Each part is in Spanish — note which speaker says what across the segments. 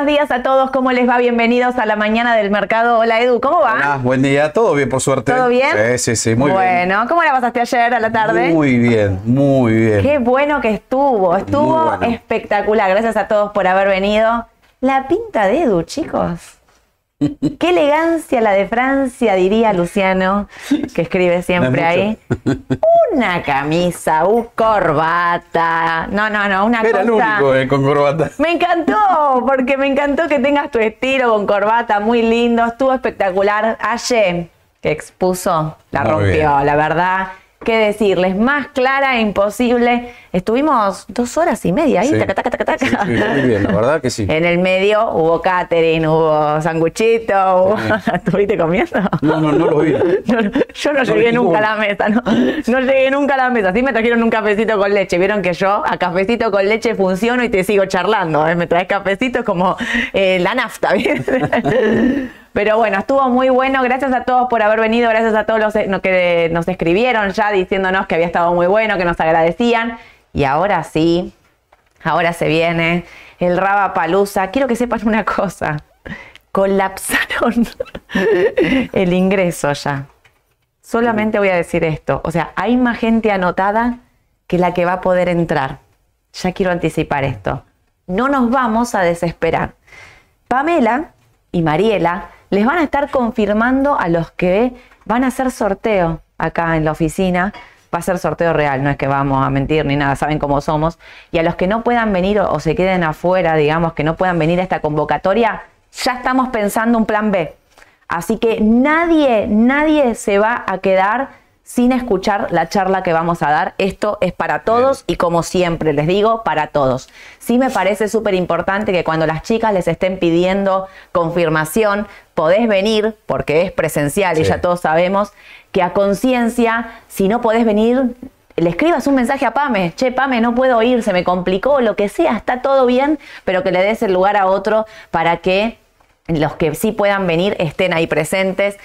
Speaker 1: Buenos días a todos, ¿cómo les va? Bienvenidos a la mañana del mercado. Hola Edu, ¿cómo va?
Speaker 2: Hola, buen día, todo bien por suerte.
Speaker 1: ¿Todo bien?
Speaker 2: Sí, sí, sí, muy
Speaker 1: bueno,
Speaker 2: bien.
Speaker 1: Bueno, ¿cómo la pasaste ayer a la tarde?
Speaker 2: Muy bien, muy bien.
Speaker 1: Qué bueno que estuvo, estuvo
Speaker 2: bueno.
Speaker 1: espectacular. Gracias a todos por haber venido. La pinta de Edu, chicos. Qué elegancia la de Francia, diría Luciano, que escribe siempre
Speaker 2: No es
Speaker 1: ahí. Una camisa, un corbata. No, no, no, una
Speaker 2: Era el único eh, con corbata.
Speaker 1: Me encantó, porque me encantó que tengas tu estilo con corbata, muy lindo, estuvo espectacular. Aye, que expuso, la
Speaker 2: Muy
Speaker 1: rompió,
Speaker 2: bien.
Speaker 1: la verdad. ¿Qué decirles? Más clara e imposible. Estuvimos dos horas y media ahí,
Speaker 2: Sí.
Speaker 1: taca, taca, taca, taca.
Speaker 2: Sí, sí, muy bien, la verdad que sí.
Speaker 1: En el medio hubo catering, hubo sanguchito, hubo... ¿estuviste comiendo?
Speaker 2: No, no, no lo vi.
Speaker 1: No, no, yo no
Speaker 2: No
Speaker 1: llegué nunca a la mesa, no. No llegué nunca a la mesa. Sí me trajeron un cafecito con leche. Vieron que yo a cafecito con leche funciono y te sigo charlando. ¿eh? Me traes cafecito como eh, la nafta, ¿viste? Pero bueno, estuvo muy bueno. Gracias a todos por haber venido. Gracias a todos los eh, que nos escribieron ya diciéndonos que había estado muy bueno, que nos agradecían. Y ahora sí, ahora se viene el Raba Palusa. Quiero que sepan una cosa. Colapsaron el ingreso ya. Solamente voy a decir esto. O sea, hay más gente anotada que la que va a poder entrar. Ya quiero anticipar esto. No nos vamos a desesperar. Pamela y Mariela les van a estar confirmando a los que van a hacer sorteo acá en la oficina. Va a ser sorteo real, no es que vamos a mentir ni nada, saben cómo somos. Y a los que no puedan venir o, o se queden afuera, digamos, que no puedan venir a esta convocatoria, ya estamos pensando un plan B. Así que nadie, nadie se va a quedar sin escuchar la charla que vamos a dar. Esto es para todos y como siempre les digo, para todos. Sí me parece súper importante que cuando las chicas les estén pidiendo confirmación, podés venir, porque es presencial y ya todos sabemos, que a conciencia, si no podés venir, le escribas un mensaje a Pame, che, Pame, no puedo ir, se me complicó, lo que sea, está todo bien, pero que le des el lugar a otro para que los que sí puedan venir estén ahí presentes.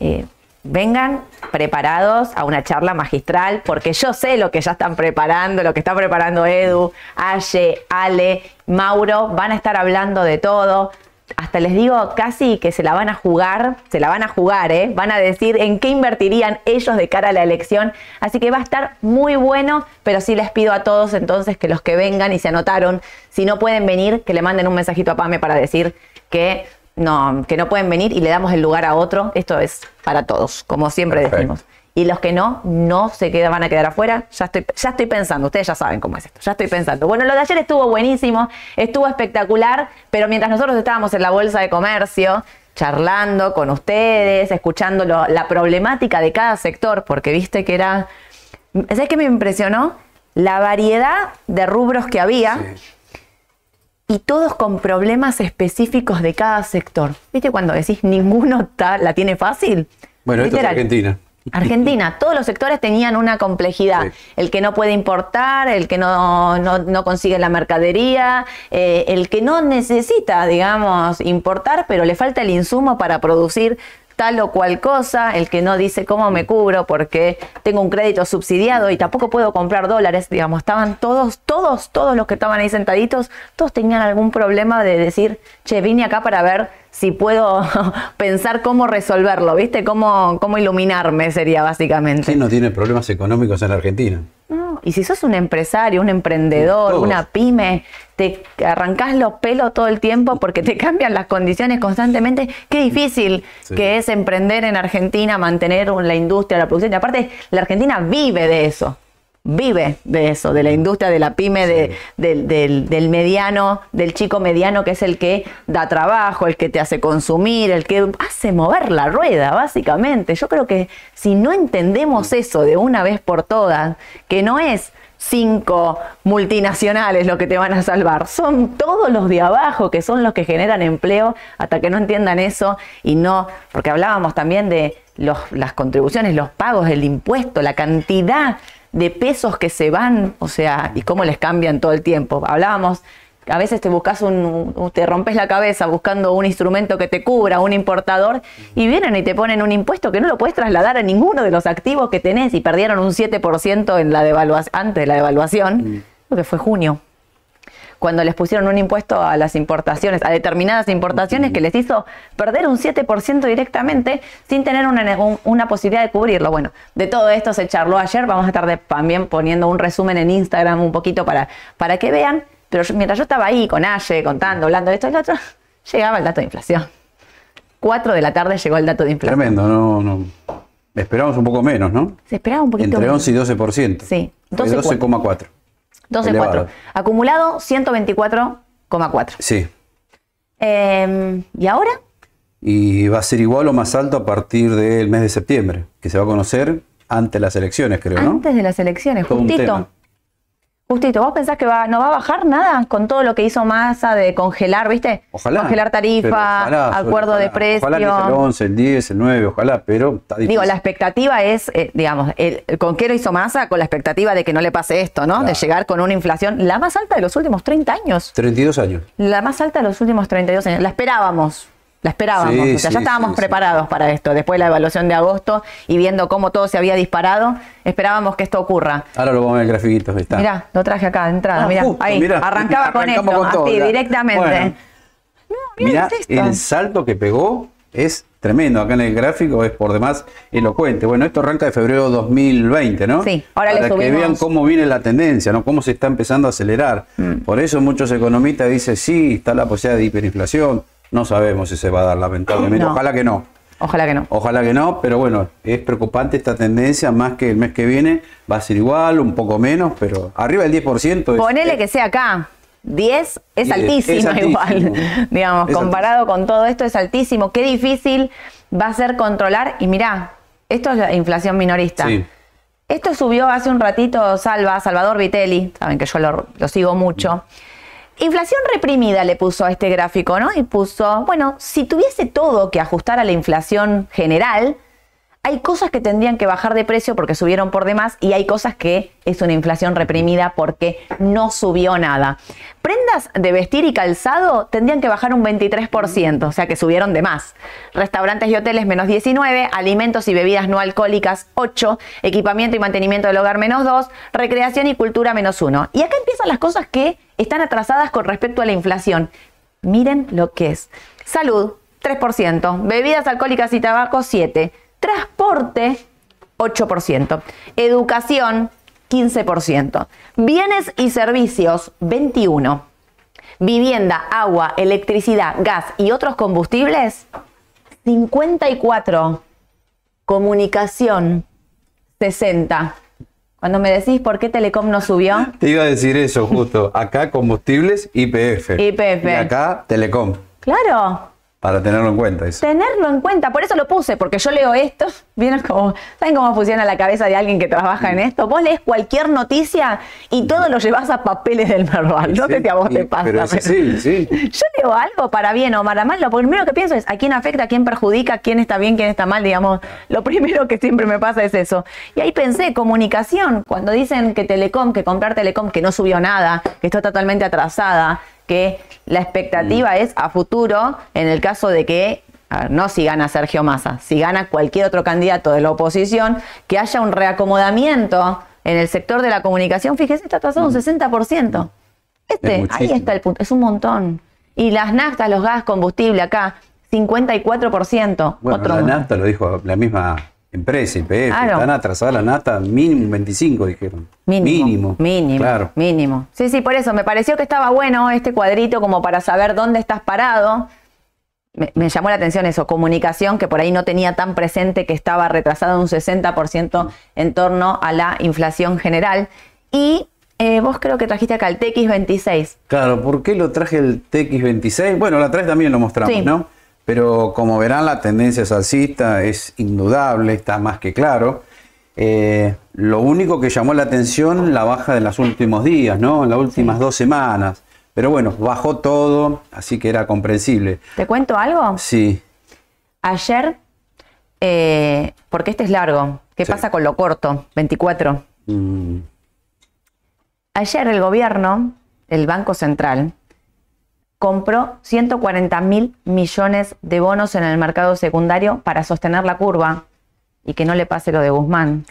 Speaker 1: Eh, vengan preparados a una charla magistral, porque yo sé lo que ya están preparando, lo que está preparando Edu, Aye, Ale, Mauro, van a estar hablando de todo. Hasta les digo casi que se la van a jugar, se la van a jugar, ¿eh? van a decir en qué invertirían ellos de cara a la elección. Así que va a estar muy bueno, pero sí les pido a todos entonces que los que vengan y se anotaron, si no pueden venir, que le manden un mensajito a Pame para decir que no, que no pueden venir y le damos el lugar a otro. Esto es para todos, como siempre
Speaker 2: Perfecto.
Speaker 1: decimos. Y los que no, no se quedan, van a quedar afuera. Ya estoy, ya estoy pensando, ustedes ya saben cómo es esto, ya estoy pensando. Bueno, lo de ayer estuvo buenísimo, estuvo espectacular, pero mientras nosotros estábamos en la bolsa de comercio, charlando con ustedes, escuchando lo- la problemática de cada sector, porque viste que era. ¿Sabes qué me impresionó? La variedad de rubros que había y todos con problemas específicos de cada sector. ¿Viste cuando decís ninguno ta- la tiene fácil?
Speaker 2: Bueno, esto es. Argentina.
Speaker 1: Argentina, todos los sectores tenían una complejidad.
Speaker 2: Sí.
Speaker 1: El que no puede importar, el que no, no- no consigue la mercadería, eh, el que no necesita, digamos, importar, pero le falta el insumo para producir tal o cual cosa, el que no dice cómo me cubro porque tengo un crédito subsidiado y tampoco puedo comprar dólares, digamos, estaban todos, todos, todos los que estaban ahí sentaditos, todos tenían algún problema de decir, che, vine acá para ver si puedo pensar cómo resolverlo, ¿viste? Cómo, cómo iluminarme sería básicamente.
Speaker 2: ¿Quién no tiene problemas económicos en Argentina?
Speaker 1: No, Y si sos un empresario, un emprendedor,
Speaker 2: Todos.
Speaker 1: una pyme, te arrancás los pelos todo el tiempo porque te cambian las condiciones constantemente. Qué difícil
Speaker 2: Sí.
Speaker 1: que es emprender en Argentina, mantener la industria, la producción. Y aparte, la Argentina vive de eso. Vive de eso, de la industria, de la pyme, de- del, del- del mediano, del chico mediano que es el que da trabajo, el que te hace consumir, el que hace mover la rueda, básicamente. Yo creo que si no entendemos eso de una vez por todas, que no es cinco multinacionales lo que te van a salvar, son todos los de abajo que son los que generan empleo, hasta que no entiendan eso y no, porque hablábamos también de los- las contribuciones, los pagos, el impuesto, la cantidad de pesos que se van, o sea, y cómo les cambian todo el tiempo. Hablábamos a veces te buscas un, te rompes la cabeza buscando un instrumento que te cubra, un importador, y vienen y te ponen un impuesto que no lo puedes trasladar a ninguno de los activos que tenés y perdieron un 7% en la devalua- antes de la devaluación, lo que fue junio. Cuando les pusieron un impuesto a las importaciones, a determinadas importaciones, que les hizo perder un 7% directamente sin tener una, un- una posibilidad de cubrirlo. Bueno, de todo esto se charló ayer, vamos a estar de- también poniendo un resumen en Instagram un poquito para, para que vean, pero yo- mientras yo estaba ahí con Aye, contando, hablando de esto y lo otro, llegaba el dato de inflación. 4 de la tarde llegó el dato de inflación.
Speaker 2: Tremendo, no, no. Esperamos un poco menos, ¿no?
Speaker 1: Se esperaba un poquito
Speaker 2: Entre
Speaker 1: menos.
Speaker 2: 11 y 12%.
Speaker 1: Sí,
Speaker 2: Fue
Speaker 1: 12,4.
Speaker 2: 12,4.
Speaker 1: 12,4.
Speaker 2: Elevado.
Speaker 1: Acumulado 124,4.
Speaker 2: Sí.
Speaker 1: Eh, ¿Y ahora?
Speaker 2: Y va a ser igual o más alto a partir del mes de septiembre, que se va a conocer ante las elecciones, creo, ¿no?
Speaker 1: Antes de las elecciones,
Speaker 2: Todo
Speaker 1: justito. Justito, ¿vos pensás que va, no va a bajar nada con todo lo que hizo Massa de congelar, viste?
Speaker 2: Ojalá.
Speaker 1: Congelar tarifa,
Speaker 2: ojalá,
Speaker 1: acuerdo
Speaker 2: ojalá.
Speaker 1: de precio.
Speaker 2: Ojalá que sea el 11, el 10, el 9, ojalá, pero está difícil.
Speaker 1: Digo, la expectativa es, eh, digamos, el, ¿con qué lo hizo Massa? Con la expectativa de que no le pase esto, ¿no? De llegar con una inflación la más alta de los últimos 30 años.
Speaker 2: 32 años.
Speaker 1: La más alta de los últimos 32 años. La esperábamos. La esperábamos.
Speaker 2: Sí,
Speaker 1: o sea,
Speaker 2: sí,
Speaker 1: ya estábamos
Speaker 2: sí,
Speaker 1: preparados para esto. Después de la evaluación de agosto y viendo cómo todo se había disparado, esperábamos que esto ocurra.
Speaker 2: Ahora lo vamos a ver en grafiquitos. Está.
Speaker 1: Mirá, lo traje acá de entrada.
Speaker 2: Ah,
Speaker 1: mirá,
Speaker 2: justo,
Speaker 1: ahí.
Speaker 2: mirá.
Speaker 1: Arrancaba con esto,
Speaker 2: con todo,
Speaker 1: así,
Speaker 2: ya.
Speaker 1: directamente.
Speaker 2: Bueno.
Speaker 1: No, mirá,
Speaker 2: Mirá, el salto que pegó es tremendo. Acá en el gráfico es por demás elocuente. Bueno, esto arranca de febrero 2020, ¿no?
Speaker 1: Sí, ahora le
Speaker 2: Para que
Speaker 1: subimos- Mm.
Speaker 2: vean cómo viene la tendencia, ¿no? Cómo se está empezando a acelerar. Por eso muchos economistas dicen, sí, está la posibilidad de hiperinflación. No sabemos si se va a dar, lamentablemente.
Speaker 1: No.
Speaker 2: Ojalá que no.
Speaker 1: Ojalá que no.
Speaker 2: Ojalá que no, pero bueno, es preocupante esta tendencia, más que el mes que viene va a ser igual, un poco menos, pero arriba del 10%. es-
Speaker 1: Ponele que sea acá. 10 es
Speaker 2: 10,
Speaker 1: altísimo,
Speaker 2: es altísimo.
Speaker 1: igual. Digamos,
Speaker 2: Es
Speaker 1: comparado con todo esto es altísimo. Qué difícil va a ser controlar. Y mirá, esto es la inflación minorista.
Speaker 2: Sí.
Speaker 1: Esto subió hace un ratito Salva, Salvador Vitelli, saben que yo lo, lo sigo mucho. Inflación reprimida le puso a este gráfico, ¿no? Y puso, bueno, si tuviese todo que ajustar a la inflación general, hay cosas que tendrían que bajar de precio porque subieron por demás y hay cosas que es una inflación reprimida porque no subió nada. Prendas de vestir y calzado tendrían que bajar un 23%, o sea que subieron de más. Restaurantes y hoteles menos 19, alimentos y bebidas no alcohólicas 8, equipamiento y mantenimiento del hogar menos 2, recreación y cultura menos 1. Y acá empiezan las cosas que están atrasadas con respecto a la inflación. Miren lo que es. Salud, 3%. Bebidas alcohólicas y tabaco, 7%. Transporte, 8%. Educación, 15%. Bienes y servicios, 21%. Vivienda, agua, electricidad, gas y otros combustibles, 54%. Comunicación, 60%. Cuando me decís por qué Telecom no subió,
Speaker 2: Te iba a decir eso justo. Acá combustibles YPF.
Speaker 1: YPF.
Speaker 2: Y acá Telecom.
Speaker 1: claro,
Speaker 2: Para tenerlo en cuenta eso.
Speaker 1: tenerlo en cuenta. Por eso lo puse, porque yo leo esto. ¿Vieron cómo, ¿Saben cómo funciona la cabeza de alguien que trabaja en esto? Vos lees cualquier noticia y todo lo llevas a papeles del verbal. No sé
Speaker 2: Sí,
Speaker 1: si a vos
Speaker 2: y-
Speaker 1: te pasa.
Speaker 2: Pero sí, sí.
Speaker 1: Yo leo algo para bien o para mal. Lo primero que pienso es a quién afecta, a quién perjudica, quién está bien, quién está mal. Digamos, lo primero que siempre me pasa es eso. Y ahí pensé, comunicación. Cuando dicen que Telecom, que comprar Telecom, que no subió nada, que está totalmente atrasada, que la expectativa
Speaker 2: Mm.
Speaker 1: es a futuro, en el caso de que. a ver, no si gana Sergio Massa, si gana cualquier otro candidato de la oposición, que haya un reacomodamiento en el sector de la comunicación. Fíjese, está atrasado un 60%. Este, ahí
Speaker 2: Mm.
Speaker 1: está el punto, es un montón. Y las naftas, los gas, combustible acá, 54%.
Speaker 2: Bueno,
Speaker 1: otro
Speaker 2: la nafta lo dijo la misma empresa, YPF.
Speaker 1: Claro.
Speaker 2: Están atrasadas la nafta mínimo 25, dijeron.
Speaker 1: Mínimo.
Speaker 2: Mínimo.
Speaker 1: Mínimo.
Speaker 2: Claro.
Speaker 1: Mínimo. Sí, sí, por eso me pareció que estaba bueno este cuadrito como para saber dónde estás parado. Me, me llamó la atención eso, comunicación, que por ahí no tenía tan presente que estaba retrasado un 60% en torno a la inflación general. Y eh, vos creo que trajiste acá el TX26.
Speaker 2: Claro, ¿por qué lo traje el TX26? Bueno, la traje también lo mostramos,
Speaker 1: Sí.
Speaker 2: ¿no? Pero como verán, la tendencia salsista es indudable, está más que claro. Eh, lo único que llamó la atención, la baja de los últimos días, ¿no? En las últimas dos semanas. Pero bueno, bajó todo, así que era comprensible.
Speaker 1: ¿Te cuento algo?
Speaker 2: Sí,
Speaker 1: Ayer, eh, porque este es largo, ¿qué
Speaker 2: Sí.
Speaker 1: pasa con lo corto? 24.
Speaker 2: mm,
Speaker 1: Ayer el gobierno, el Banco Central, compró 140 mil millones de bonos en el mercado secundario para sostener la curva y que no le pase lo de Guzmán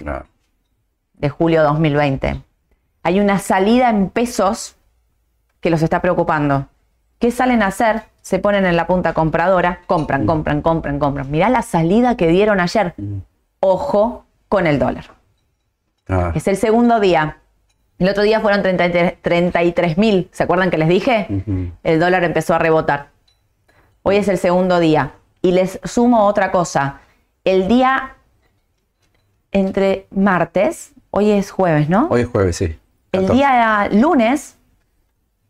Speaker 1: de julio 2020. Hay una salida en pesos que los está preocupando. ¿Qué salen a hacer? Se ponen en la punta compradora, compran, compran, compran, compran. Mirá la salida que dieron ayer. Ojo con el dólar.
Speaker 2: Ah,
Speaker 1: Es el segundo día. El otro día fueron 33 mil. ¿Se acuerdan que les dije? El dólar empezó a rebotar. Hoy es el segundo día. Y les sumo otra cosa. El día entre martes, hoy es jueves, ¿no?
Speaker 2: Hoy es jueves, sí.
Speaker 1: El
Speaker 2: 14.
Speaker 1: día lunes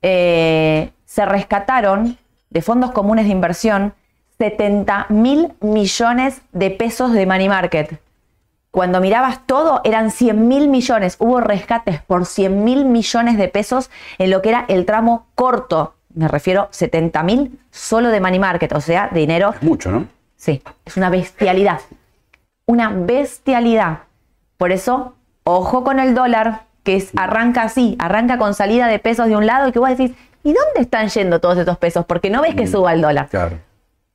Speaker 1: eh, se rescataron de fondos comunes de inversión 70 mil millones de pesos de money market. Cuando mirabas todo eran 100 mil millones. Hubo rescates por 100 mil millones de pesos en lo que era el tramo corto. Me refiero 70 mil solo de money market, o sea, dinero
Speaker 2: Es mucho, ¿no?
Speaker 1: Sí, es una bestialidad. Una bestialidad. Por eso, ojo con el dólar, que es- arranca así, arranca con salida de pesos de un lado y que vos decís, ¿y dónde están yendo todos estos pesos? Porque no ves que suba el dólar.
Speaker 2: Claro.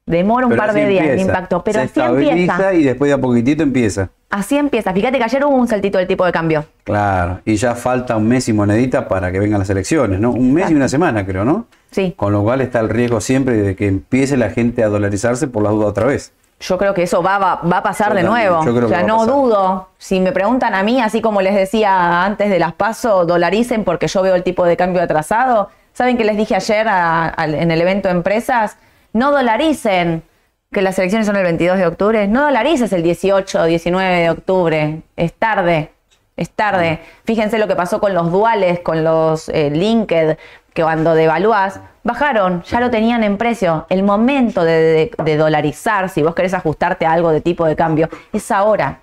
Speaker 1: Demora un
Speaker 2: Pero
Speaker 1: par de días el impacto, pero
Speaker 2: Se
Speaker 1: así empieza.
Speaker 2: y después de a poquitito empieza.
Speaker 1: Así empieza. Fíjate que ayer hubo un saltito del tipo de cambio.
Speaker 2: Claro. Y ya falta un mes y monedita para que vengan las elecciones, ¿no? Un mes y una semana, creo, ¿no?
Speaker 1: Sí.
Speaker 2: Con lo cual está el riesgo siempre de que empiece la gente a dolarizarse por la duda otra vez.
Speaker 1: Yo creo que eso va, va, va a pasar
Speaker 2: Yo
Speaker 1: de
Speaker 2: también,
Speaker 1: nuevo.
Speaker 2: yo creo
Speaker 1: o sea,
Speaker 2: que va a
Speaker 1: no dudo. Si me preguntan a mí, así como les decía antes de las paso, dolaricen porque yo veo el tipo de cambio atrasado. ¿Saben qué les dije ayer a- en el evento de empresas? No dolaricen, que las elecciones son el 22 de octubre. No dolarices el 18 o 19 de octubre. Es tarde. Es tarde. Fíjense lo que pasó con los duales, con los eh, linked, que cuando devaluás, bajaron, ya lo tenían en precio. El momento de, de- de dolarizar, si vos querés ajustarte a algo de tipo de cambio, es ahora.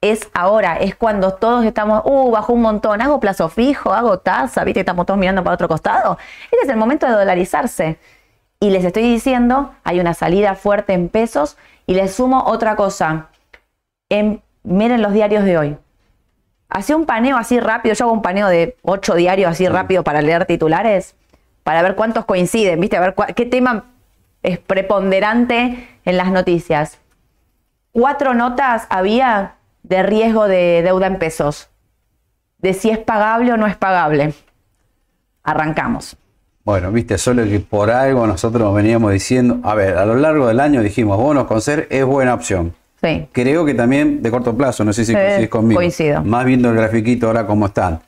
Speaker 1: Es ahora, es cuando todos estamos, uh, bajó un montón, hago plazo fijo, hago tasa, viste, estamos todos mirando para otro costado. Este es el momento de dolarizarse. Y les estoy diciendo, hay una salida fuerte en pesos y les sumo otra cosa. En- miren los diarios de hoy. Hacía un paneo así rápido, yo hago un paneo de ocho diarios así rápido para leer titulares, para ver cuántos coinciden, ¿viste? A ver cua- qué tema es preponderante en las noticias. Cuatro notas había de riesgo de deuda en pesos, de si es pagable o no es pagable. Arrancamos.
Speaker 2: Bueno, viste, solo que por algo nosotros veníamos diciendo, a ver, a lo largo del año dijimos, bonos con ser es buena opción.
Speaker 1: Sí.
Speaker 2: Creo que también de corto plazo, no sé si coincidís conmigo.
Speaker 1: coincido.
Speaker 2: Más viendo el grafiquito ahora cómo están.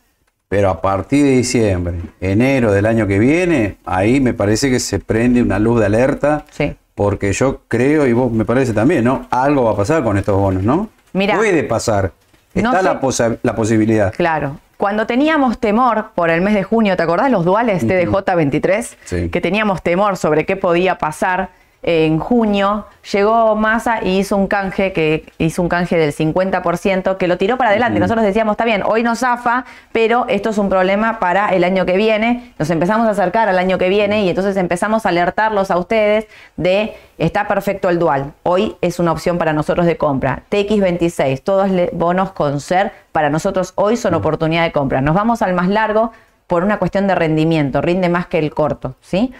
Speaker 2: Pero a partir de diciembre, enero del año que viene, ahí me parece que se prende una luz de alerta.
Speaker 1: Sí.
Speaker 2: Porque yo creo, y vos me parece también, ¿no? Algo va a pasar con estos bonos, ¿no?
Speaker 1: Mira,
Speaker 2: Puede pasar.
Speaker 1: no
Speaker 2: Está
Speaker 1: sé-
Speaker 2: la, posa- la posibilidad.
Speaker 1: Claro. Cuando teníamos temor por el mes de junio, ¿te acordás los duales TDJ23?
Speaker 2: Sí.
Speaker 1: Que teníamos temor sobre qué podía pasar en junio, llegó Massa y hizo un canje que hizo un canje del 50% que lo tiró para adelante. Nosotros decíamos, está bien, hoy nos zafa, pero esto es un problema para el año que viene. Nos empezamos a acercar al año que viene y entonces empezamos a alertarlos a ustedes de está perfecto el dual. Hoy es una opción para nosotros de compra. TX26, todos bonos con ser para nosotros hoy son oportunidad de compra. Nos vamos al más largo por una cuestión de rendimiento, rinde más que el corto, ¿sí?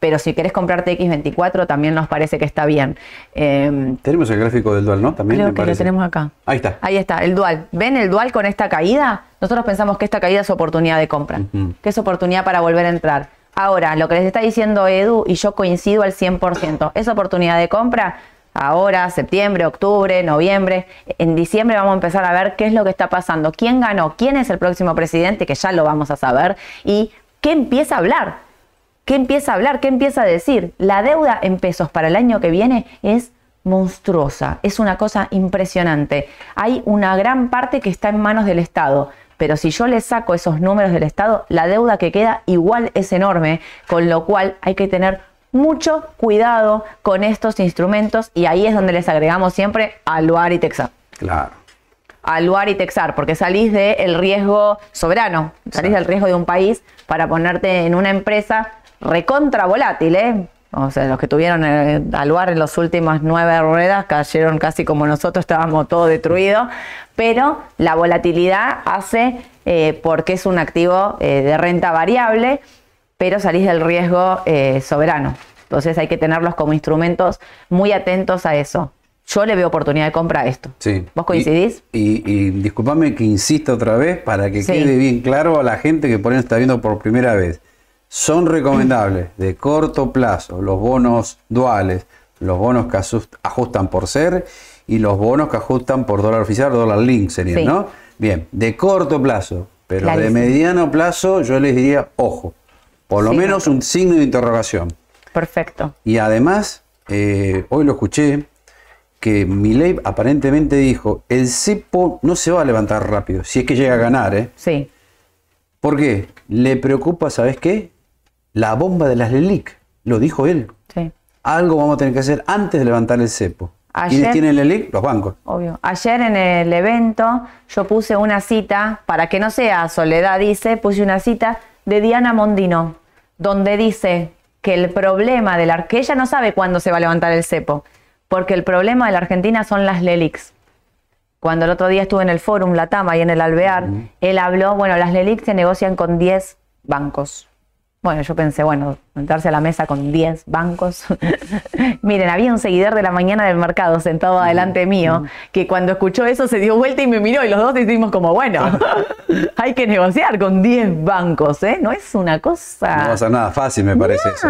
Speaker 1: Pero si querés comprar TX24 también nos parece que está bien. Eh,
Speaker 2: Tenemos el gráfico del dual, ¿no? También
Speaker 1: creo
Speaker 2: me
Speaker 1: que lo tenemos acá.
Speaker 2: Ahí está.
Speaker 1: Ahí está, el dual. ¿Ven el dual con esta caída? Nosotros pensamos que esta caída es oportunidad de compra,
Speaker 2: Ujú.
Speaker 1: que es oportunidad para volver a entrar. Ahora, lo que les está diciendo Edu, y yo coincido al 100%, es oportunidad de compra. Ahora, septiembre, octubre, noviembre, en diciembre vamos a empezar a ver qué es lo que está pasando, quién ganó, quién es el próximo presidente, que ya lo vamos a saber, y qué empieza a hablar. ¿Qué empieza a hablar? ¿Qué empieza a decir? La deuda en pesos para el año que viene es monstruosa, es una cosa impresionante. Hay una gran parte que está en manos del Estado, pero si yo le saco esos números del Estado, la deuda que queda igual es enorme, con lo cual hay que tener mucho cuidado con estos instrumentos y ahí es donde les agregamos siempre Aluar y Texar.
Speaker 2: Claro.
Speaker 1: Aluar y Texar, porque salís del riesgo soberano, salís del riesgo de un país para ponerte en una empresa recontra volátil, ¿eh? O sea, los que tuvieron eh, Aluar en las últimas nueve ruedas cayeron casi como nosotros, estábamos todo destruido, pero la volatilidad hace, eh, porque es un activo eh, de renta variable, pero salís del riesgo eh, soberano. Entonces hay que tenerlos como instrumentos muy atentos a eso. Yo le veo oportunidad de compra a esto.
Speaker 2: Sí.
Speaker 1: ¿Vos coincidís?
Speaker 2: Y, y, y disculpame que insista otra vez para que
Speaker 1: Sí.
Speaker 2: quede bien claro a la gente que por ahí está viendo por primera vez. son recomendables de corto plazo los bonos duales, los bonos que ajustan por ser y los bonos que ajustan por dólar oficial o dólar link serían, ¿no? Bien, de corto plazo, pero de mediano plazo yo les diría, ojo, por lo menos un signo de interrogación.
Speaker 1: Perfecto.
Speaker 2: Y además, eh, hoy lo escuché, que Milei aparentemente dijo, el cepo no se va a levantar rápido, si es que llega a ganar, ¿eh?
Speaker 1: Sí.
Speaker 2: ¿Por qué? Le preocupa, ¿sabes qué? La bomba de las LELIC, lo dijo él.
Speaker 1: Sí.
Speaker 2: Algo vamos a tener que hacer antes de levantar el cepo. ¿Quiénes tienen LELIC? Los bancos.
Speaker 1: Obvio. Ayer en el evento yo puse una cita, para que no sea Soledad dice, puse una cita de Diana Mondino, donde dice que el problema de la... que ella no sabe cuándo se va a levantar el cepo, porque el problema de la Argentina son las LELIX. Cuando el otro día estuve en el Fórum Latama y en el Alvear, él habló, bueno, las LELIX se negocian con 10 bancos. Bueno, yo pensé, bueno, sentarse a la mesa con 10 bancos. Miren, había un seguidor de la mañana del mercado sentado adelante mío, que cuando escuchó eso se dio vuelta y me miró y los dos decimos como, bueno, hay que negociar con 10 bancos, ¿eh? No es una cosa...
Speaker 2: No va a ser nada fácil, me parece eso.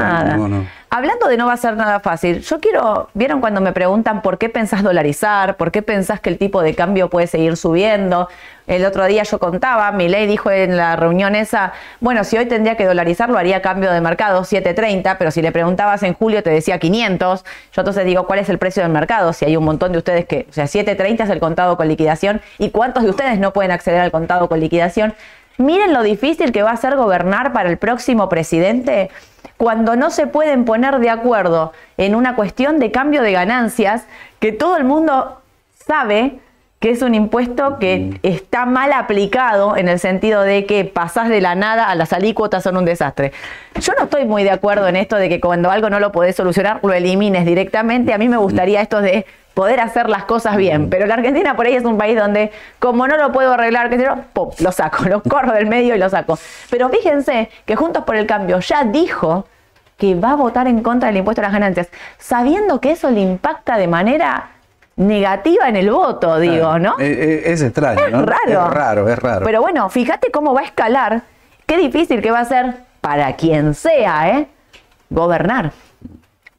Speaker 1: Hablando de no va a ser nada fácil, yo quiero, vieron cuando me preguntan por qué pensás dolarizar, por qué pensás que el tipo de cambio puede seguir subiendo. El otro día yo contaba, mi ley dijo en la reunión esa, bueno, si hoy tendría que dolarizar, lo haría cambio de mercado 7.30, pero si le preguntabas en julio te decía 500. Yo entonces digo, ¿cuál es el precio del mercado? Si hay un montón de ustedes que, o sea, 7.30 es el contado con liquidación y cuántos de ustedes no pueden acceder al contado con liquidación. Miren lo difícil que va a ser gobernar para el próximo presidente cuando no se pueden poner de acuerdo en una cuestión de cambio de ganancias que todo el mundo sabe que es un impuesto que está mal aplicado en el sentido de que pasás de la nada a las alícuotas son un desastre. Yo no estoy muy de acuerdo en esto de que cuando algo no lo podés solucionar, lo elimines directamente. A mí me gustaría esto de poder hacer las cosas bien. Pero la Argentina por ahí es un país donde, como no lo puedo arreglar, que lo saco, lo corro del medio y lo saco. Pero fíjense que Juntos por el Cambio ya dijo que va a votar en contra del impuesto a las ganancias, sabiendo que eso le impacta de manera negativa en el voto, digo, ¿no?
Speaker 2: Eh, eh, es, extraño,
Speaker 1: es Raro.
Speaker 2: Es raro, es raro.
Speaker 1: Pero bueno, fíjate cómo va a escalar, qué difícil que va a ser para quien sea, ¿eh? Gobernar,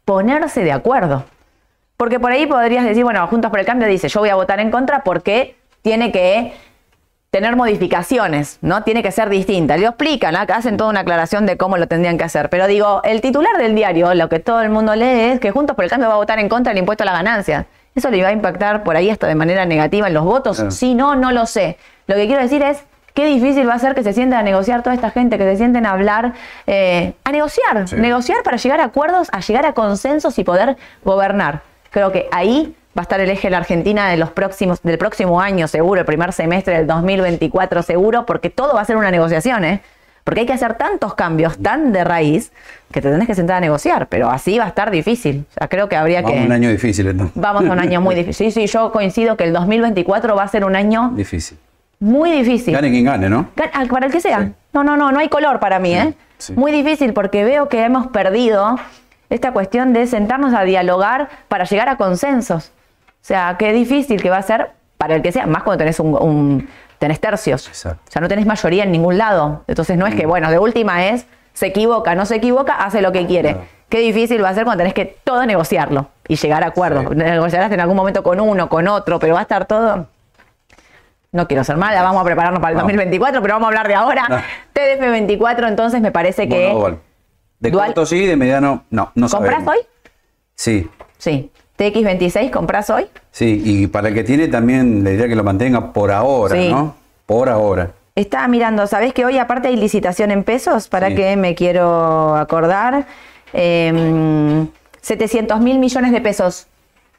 Speaker 1: ponerse de acuerdo. Porque por ahí podrías decir, bueno, Juntos por el Cambio dice, yo voy a votar en contra porque tiene que tener modificaciones, ¿no? Tiene que ser distinta. Lo explican, acá hacen toda una aclaración de cómo lo tendrían que hacer. Pero digo, el titular del diario, lo que todo el mundo lee es que Juntos por el Cambio va a votar en contra del impuesto a la ganancia. ¿Eso le va a impactar por ahí hasta de manera negativa en los votos? Si no, no lo sé. Lo que quiero decir es qué difícil va a ser que se sienten a negociar toda esta gente, que se sienten a hablar, eh, a negociar, negociar para llegar a acuerdos, a llegar a consensos y poder gobernar. Creo que ahí va a estar el eje de la Argentina de los próximos, del próximo año seguro, el primer semestre del 2024 seguro, porque todo va a ser una negociación, ¿eh? Porque hay que hacer tantos cambios tan de raíz que te tenés que sentar a negociar, pero así va a estar difícil. O sea, creo que habría
Speaker 2: Vamos
Speaker 1: que...
Speaker 2: a un año difícil entonces.
Speaker 1: Vamos a un año muy difícil. Sí, sí, yo coincido que el 2024 va a ser un año...
Speaker 2: Difícil.
Speaker 1: Muy difícil.
Speaker 2: Gane quien gane, ¿no?
Speaker 1: Ah, para el que sea. No, no, no, no hay color para mí, ¿eh? Muy difícil porque veo que hemos perdido esta cuestión de sentarnos a dialogar para llegar a consensos. O sea, qué difícil que va a ser para el que sea, más cuando tenés un, tenés tercios.
Speaker 2: Exacto.
Speaker 1: O sea, no tenés mayoría en ningún lado. Entonces no es que, mm. bueno, de última es, se equivoca, no se equivoca, hace lo que quiere. Qué difícil va a ser cuando tenés que todo negociarlo y llegar a acuerdos. Negociarás en algún momento con uno, con otro, pero va a estar todo no quiero ser mala, vamos a prepararnos para el 2024, pero vamos a hablar de ahora. TDF 24, entonces me parece que
Speaker 2: de corto sí, de mediano no. no
Speaker 1: ¿Compras hoy?
Speaker 2: Sí.
Speaker 1: Sí. TX26, ¿compras hoy?
Speaker 2: Sí, y para el que tiene también le diría que lo mantenga por ahora, ¿no? Por ahora.
Speaker 1: Estaba mirando, ¿sabés que hoy aparte hay licitación en pesos? ¿Para que me quiero acordar? 700 em, mil millones de pesos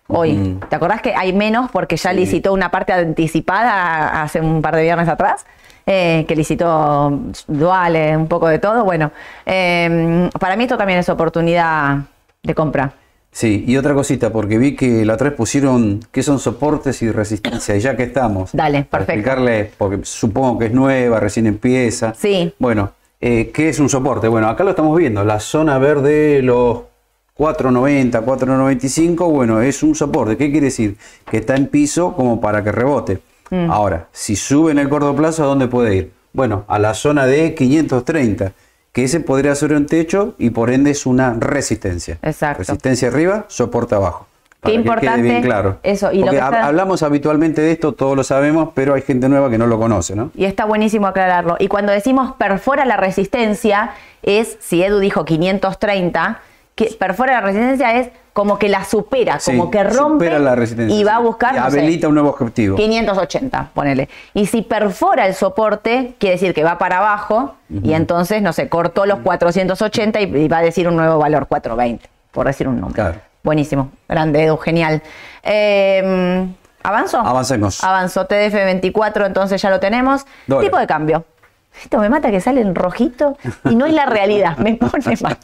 Speaker 1: hoy. ¿Te acordás que hay menos porque ya licitó una parte anticipada hace un par de viernes atrás? Eh, que licitó duales, un poco de todo. Bueno, em, para mí esto también es oportunidad de compra.
Speaker 2: Sí, y otra cosita, porque vi que la tres pusieron qué son soportes y resistencia, y ya que estamos.
Speaker 1: Dale,
Speaker 2: para explicarle, porque supongo que es nueva, recién empieza.
Speaker 1: Sí.
Speaker 2: Bueno, eh, ¿qué es un soporte? Bueno, acá lo estamos viendo, la zona verde, los 4.90, 4.95, bueno, es un soporte. ¿Qué quiere decir? Que está en piso como para que rebote. Mm. Ahora, si sube en el corto plazo, ¿a dónde puede ir? Bueno, a la zona de 530, que ese podría ser un techo y por ende es una resistencia.
Speaker 1: Exacto.
Speaker 2: Resistencia arriba, soporte abajo.
Speaker 1: Qué
Speaker 2: Para que
Speaker 1: importante
Speaker 2: quede bien claro.
Speaker 1: eso, y lo
Speaker 2: Porque
Speaker 1: que
Speaker 2: hab-
Speaker 1: está-
Speaker 2: hablamos habitualmente de esto, todos lo sabemos, pero hay gente nueva que no lo conoce, ¿no?
Speaker 1: Y está buenísimo aclararlo. Y cuando decimos perfora la resistencia, es, si Edu dijo 530, que perfora la resistencia es como que la supera,
Speaker 2: Sí,
Speaker 1: como que rompe
Speaker 2: supera la resistencia,
Speaker 1: y va a buscar
Speaker 2: Y
Speaker 1: no sé,
Speaker 2: habilita un nuevo objetivo.
Speaker 1: 580, ponele. Y si perfora el soporte, quiere decir que va para abajo y entonces, no sé, cortó los 480 y, y va a decir un nuevo valor, 420, por decir un número.
Speaker 2: Claro.
Speaker 1: Buenísimo, grande Edu, genial. Eh, ¿Avanzo?
Speaker 2: Avancemos.
Speaker 1: Avanzó TDF24, entonces ya lo tenemos.
Speaker 2: Dólar.
Speaker 1: Tipo de cambio. Esto me mata que sale en rojito y no es la realidad, me pone mal.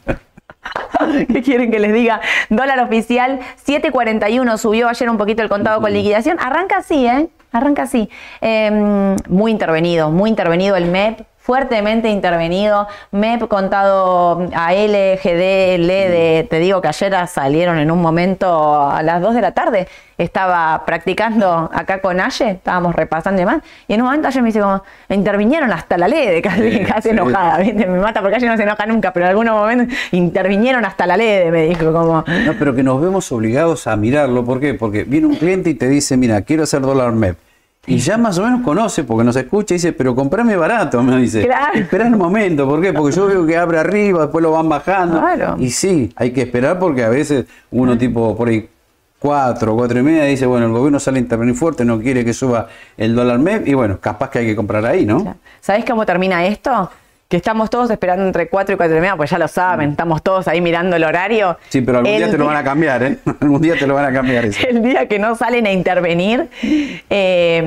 Speaker 1: ¿Qué quieren que les diga? Dólar oficial 7.41, subió ayer un poquito el contado con liquidación. Arranca así, ¿eh? Arranca así. Eh, muy intervenido, muy intervenido el MEP, fuertemente intervenido. MEP contado a LGD, LED, te digo que ayer salieron en un momento a las 2 de la tarde. Estaba practicando acá con Aye, estábamos repasando y demás. Y en un momento Aye me dice como, intervinieron hasta la LED, casi,
Speaker 2: Sí,
Speaker 1: casi
Speaker 2: sí.
Speaker 1: enojada, ¿viste? Me mata porque Aye no se enoja nunca, pero en algunos momentos intervinieron hasta la LED, me dijo como...
Speaker 2: No, pero que nos vemos obligados a mirarlo. ¿Por qué? Porque viene un cliente y te dice, mira, quiero hacer dólar MEP. Y ya más o menos conoce, porque nos escucha y dice, pero comprame barato, me dice.
Speaker 1: Claro.
Speaker 2: Espera un momento, ¿por qué? Porque yo veo que abre arriba, después lo van bajando.
Speaker 1: Claro.
Speaker 2: Y sí, hay que esperar porque a veces uno tipo por ahí cuatro, cuatro y media dice, bueno, el gobierno sale a intervenir fuerte, no quiere que suba el dólar MEP y bueno, capaz que hay que comprar ahí, ¿no?
Speaker 1: ¿Sabés cómo termina esto? Que estamos todos esperando entre 4 y 4 y media, pues ya lo saben, estamos todos ahí mirando el horario.
Speaker 2: Mm. Sí, pero algún
Speaker 1: El
Speaker 2: día te lo van a cambiar, ¿eh? algún día te lo van a cambiar eso.
Speaker 1: El día que no salen a intervenir, eh,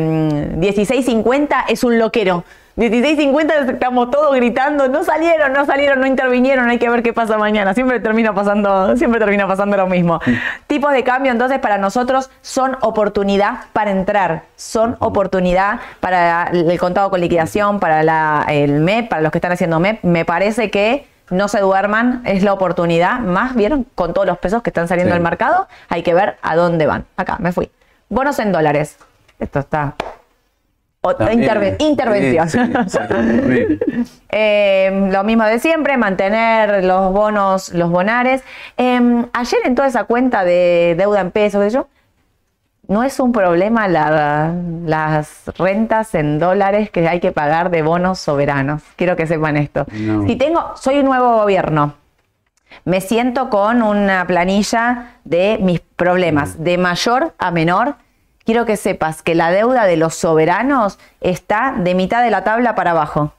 Speaker 1: 16.50 es un loquero. 16.50 estamos todos gritando, no salieron, no salieron, no intervinieron, hay que ver qué pasa mañana. Siempre termina pasando, siempre termina pasando lo mismo. Tipos de cambio entonces para nosotros son oportunidad para entrar, son oportunidad para el contado con liquidación, para la- el MEP, para los que están haciendo MEP. Me parece que no se duerman, es la oportunidad. Más vieron con todos los pesos que están saliendo
Speaker 2: Sí.
Speaker 1: al mercado, hay que ver a dónde van. Acá, me fui. Bonos en dólares. Esto está. Otra
Speaker 2: También,
Speaker 1: interve-
Speaker 2: sí,
Speaker 1: intervención.
Speaker 2: sí, sí, horrible.
Speaker 1: Eh, lo mismo de siempre, mantener los bonos, los bonares. Eh, ayer en toda esa cuenta de deuda en pesos, yo, no es un problema la- las rentas en dólares que hay que pagar de bonos soberanos. Quiero que sepan esto.
Speaker 2: No.
Speaker 1: Si tengo, soy un nuevo gobierno, me siento con una planilla de mis problemas, de mayor a menor. Quiero que sepas que la deuda de los soberanos está de mitad de la tabla para abajo.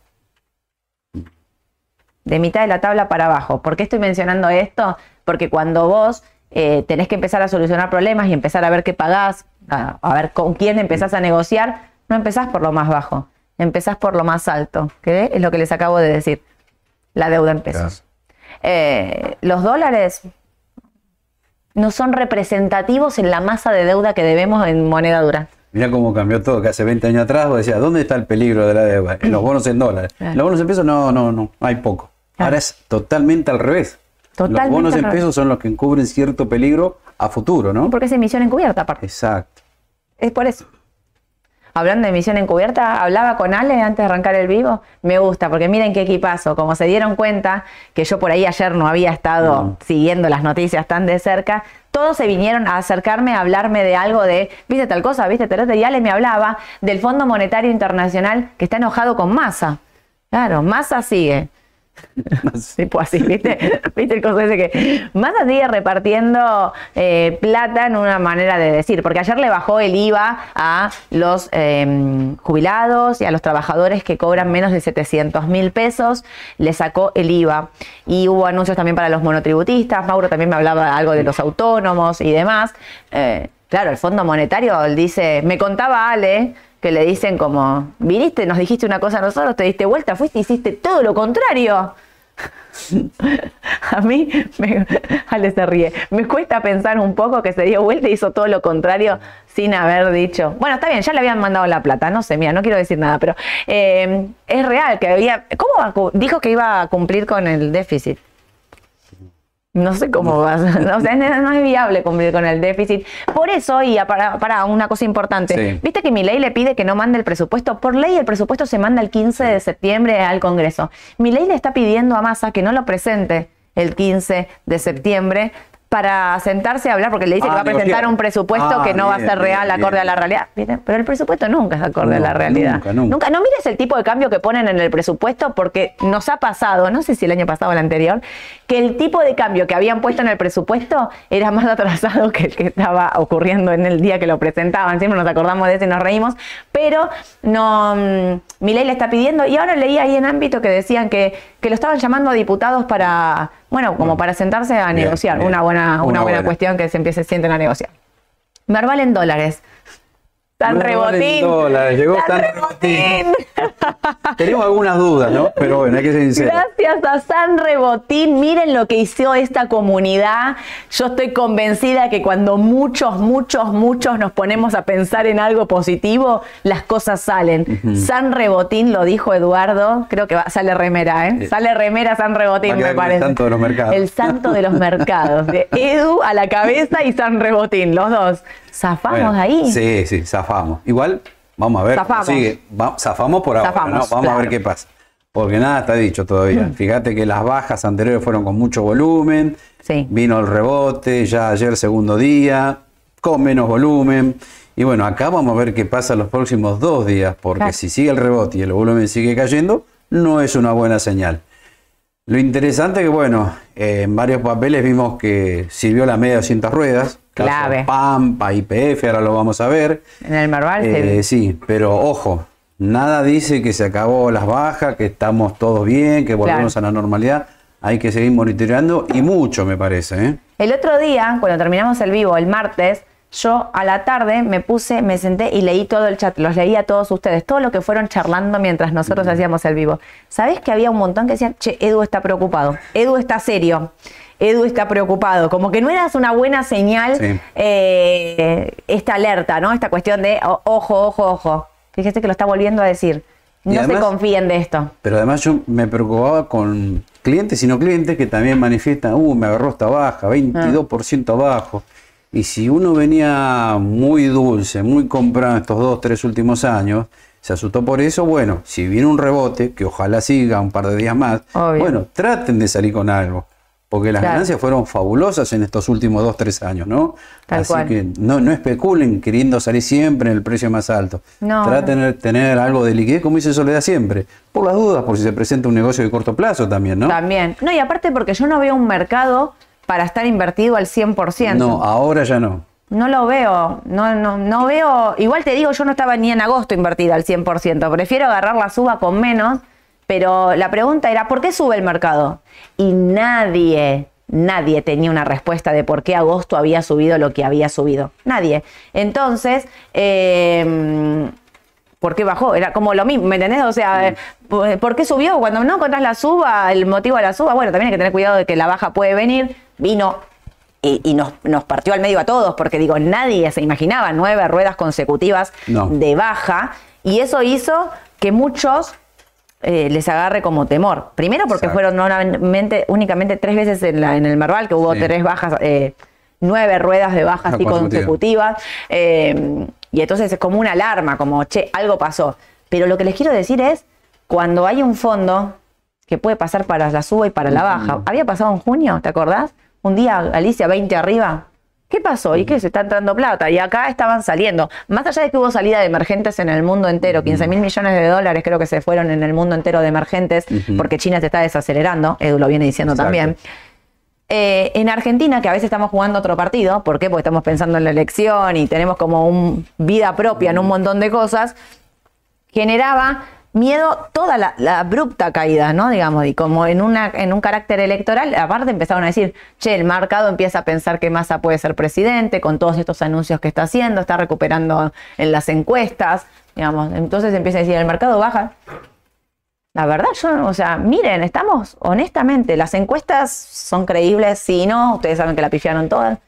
Speaker 1: De mitad de la tabla para abajo. ¿Por qué estoy mencionando esto? Porque cuando vos eh, tenés que empezar a solucionar problemas y empezar a ver qué pagás, a, a ver con quién empezás a negociar, no empezás por lo más bajo, empezás por lo más alto, que es lo que les acabo de decir, la deuda en pesos. Eh, los dólares no son representativos en la masa de deuda que debemos en moneda dura.
Speaker 2: Mirá cómo cambió todo, que hace 20 años atrás vos decías, ¿dónde está el peligro de la deuda? En los bonos en dólares.
Speaker 1: Claro.
Speaker 2: Los bonos en pesos no, no, no, hay poco.
Speaker 1: Claro.
Speaker 2: Ahora es totalmente al revés.
Speaker 1: Totalmente
Speaker 2: los bonos en pesos son los que encubren cierto peligro a futuro, ¿no?
Speaker 1: Porque es emisión encubierta, aparte.
Speaker 2: Exacto.
Speaker 1: Es por eso. Hablando de emisión encubierta, hablaba con Ale antes de arrancar el vivo. Me gusta, porque miren qué equipazo. Como se dieron cuenta que yo por ahí ayer no había estado
Speaker 2: No.
Speaker 1: siguiendo las noticias tan de cerca, todos se vinieron a acercarme a hablarme de algo de, viste tal cosa, viste tal otra. Y Ale me hablaba del Fondo Monetario Internacional que está enojado con Massa. Claro, Massa sigue. Tipo así, ¿viste? ¿Viste el coso ese que Massa sigue repartiendo eh, plata en una manera de decir? Porque ayer le bajó el IVA a los eh, jubilados y a los trabajadores que cobran menos de 700 mil pesos, le sacó el IVA. Y hubo anuncios también para los monotributistas, Mauro también me hablaba algo de los autónomos y demás. Eh, claro, el Fondo Monetario dice, me contaba Ale, que le dicen como, viniste, nos dijiste una cosa a nosotros, te diste vuelta, fuiste hiciste todo lo contrario. A mí, me, Ale se ríe, me cuesta pensar un poco que se dio vuelta y hizo todo lo contrario sin haber dicho, bueno, está bien, ya le habían mandado la plata, no sé, mira, no quiero decir nada, pero eh, es real que había, ¿cómo dijo que iba a cumplir con el déficit? No sé cómo vas. O sea, no es viable cumplir con el déficit. Por eso, y para, para una cosa importante,
Speaker 2: Sí.
Speaker 1: viste que mi ley le pide que no mande el presupuesto. Por ley, el presupuesto se manda el 15 de septiembre al Congreso. Mi ley le está pidiendo a Massa que no lo presente el 15 de septiembre para sentarse a hablar, porque le dice
Speaker 2: Ah,
Speaker 1: que va a presentar
Speaker 2: negociar.
Speaker 1: un presupuesto
Speaker 2: Ah,
Speaker 1: que no va a ser real,
Speaker 2: bien,
Speaker 1: acorde
Speaker 2: bien.
Speaker 1: a la realidad. Pero el presupuesto nunca es acorde a la realidad.
Speaker 2: nunca, nunca.
Speaker 1: No mires el tipo de cambio que ponen en el presupuesto porque nos ha pasado, no sé si el año pasado o el anterior, que el tipo de cambio que habían puesto en el presupuesto era más atrasado que el que estaba ocurriendo en el día que lo presentaban. Siempre nos acordamos de eso y nos reímos, pero no, mm, mi ley le está pidiendo y ahora leí ahí en ámbito que decían que, que lo estaban llamando a diputados para, bueno, como para sentarse a
Speaker 2: Bien,
Speaker 1: negociar.
Speaker 2: bien.
Speaker 1: Una buena, una,
Speaker 2: Una
Speaker 1: buena
Speaker 2: buena.
Speaker 1: cuestión que se empiece, sienten a negociar. Merval en dólares. Tan rebotín.
Speaker 2: dólares, llegó tan
Speaker 1: rebotín.
Speaker 2: Tenemos algunas dudas, ¿no? Pero bueno, hay que ser sinceros.
Speaker 1: Gracias a San Rebotín. Miren lo que hizo esta comunidad. Yo estoy convencida que cuando muchos, muchos, muchos nos ponemos a pensar en algo positivo, las cosas salen. San Rebotín, lo dijo Eduardo, creo que va- sale remera, ¿eh? Sale remera San Rebotín, me
Speaker 2: como el
Speaker 1: parece.
Speaker 2: santo de los mercados.
Speaker 1: El santo de los mercados. De Edu a la cabeza y San Rebotín, los dos. Zafamos
Speaker 2: Bueno,
Speaker 1: ahí.
Speaker 2: Sí, sí, zafamos. Igual, vamos a ver.
Speaker 1: Zafamos.
Speaker 2: Sigue. Va- zafamos por ahora,
Speaker 1: Zafamos,
Speaker 2: ¿no? Vamos a
Speaker 1: claro. Mm.
Speaker 2: ver qué pasa. Porque nada está dicho todavía. Fíjate que las bajas anteriores fueron con mucho volumen.
Speaker 1: Sí.
Speaker 2: Vino el rebote, ya ayer segundo día, con menos volumen. Y bueno, acá vamos a ver qué pasa los próximos dos días, porque
Speaker 1: Claro.
Speaker 2: si sigue el rebote y el volumen sigue cayendo, no es una buena señal. Lo interesante que, bueno, eh, en varios papeles vimos que sirvió la media de 200 ruedas. Caso
Speaker 1: Clave.
Speaker 2: Pampa, IPF, ahora lo vamos a ver.
Speaker 1: En el Merval se-
Speaker 2: Eh, sí, pero ojo, nada dice que se acabó las bajas, que estamos todos bien, que volvemos
Speaker 1: Claro.
Speaker 2: a la normalidad. Hay que seguir monitoreando y mucho, me parece. ¿eh?
Speaker 1: El otro día, cuando terminamos el vivo, el martes, yo a la tarde me puse, me senté y leí todo el chat, los leí a todos ustedes, todo lo que fueron charlando mientras nosotros hacíamos el vivo. ¿Sabés que había un montón que decían, che, Edu está preocupado, Edu está serio, Edu está preocupado? Como que no eras una buena señal
Speaker 2: Sí.
Speaker 1: eh, esta alerta, ¿no? Esta cuestión de, ojo, ojo, ojo. Fíjese que lo está volviendo a decir. No
Speaker 2: además-
Speaker 1: se confíen de esto.
Speaker 2: Pero además yo me preocupaba con clientes y no clientes que también manifiestan, uh, me agarró esta baja, 22% abajo. Y si uno venía muy dulce, muy comprado estos dos, tres últimos años, se asustó por eso, bueno, si viene un rebote, que ojalá siga un par de días más,
Speaker 1: Obvio.
Speaker 2: bueno, traten de salir con algo. Porque las
Speaker 1: Claro.
Speaker 2: ganancias fueron fabulosas en estos últimos dos, tres años, ¿no?
Speaker 1: Tal
Speaker 2: Así
Speaker 1: cual.
Speaker 2: que no, no especulen queriendo salir siempre en el precio más alto.
Speaker 1: No,
Speaker 2: Traten de tener algo de liquidez, como dice Soledad siempre. Por las dudas, por si se presenta un negocio de corto plazo también, ¿no?
Speaker 1: También. No, y aparte porque yo no veo un mercado para estar invertido al 100%.
Speaker 2: No, ahora ya no.
Speaker 1: No lo veo, no, no, no veo, igual te digo, yo no estaba ni en agosto invertida al 100%, prefiero agarrar la suba con menos, pero la pregunta era, ¿por qué sube el mercado? Y nadie, nadie tenía una respuesta de por qué agosto había subido lo que había subido, nadie. Entonces, eh, ¿por qué bajó? Era como lo mismo, ¿me entendés? O sea, eh, ¿por qué subió? Cuando no encontrás la suba, el motivo de la suba, bueno, también hay que tener cuidado de que la baja puede venir, vino y, y nos, nos partió al medio a todos, porque digo, nadie se imaginaba nueve ruedas consecutivas
Speaker 2: No.
Speaker 1: de baja, y eso hizo que muchos eh, les agarre como temor. Primero porque
Speaker 2: Exacto.
Speaker 1: fueron únicamente, únicamente tres veces en, la- en el Merval, que hubo
Speaker 2: Sí.
Speaker 1: tres bajas, eh, nueve ruedas de baja así
Speaker 2: consecutivas.
Speaker 1: consecutivas, eh, y entonces es como una alarma, como, che, algo pasó. Pero lo que les quiero decir es, cuando hay un fondo que puede pasar para la suba y para la baja, había pasado en junio, ¿te acordás? Un día, Alicia, 20 arriba. ¿Qué pasó? ¿Y qué? Se está entrando plata. Y acá estaban saliendo. Más allá de que hubo salida de emergentes en el mundo entero, 15 mil millones de dólares creo que se fueron en el mundo entero de emergentes, porque China se está desacelerando, Edu lo viene diciendo
Speaker 2: Exacto.
Speaker 1: también. Eh, en Argentina, que a veces estamos jugando otro partido, ¿por qué? Porque estamos pensando en la elección y tenemos como un vida propia en un montón de cosas, generaba miedo toda la, la abrupta caída, ¿no? Digamos, y como en, una, en un carácter electoral, aparte empezaron a decir, che, el mercado empieza a pensar que Massa puede ser presidente con todos estos anuncios que está haciendo, está recuperando en las encuestas, digamos, entonces empieza a decir, el mercado baja. La verdad, yo, o sea, miren, estamos honestamente, las encuestas son creíbles, sí, no, ustedes saben que la pifiaron todas.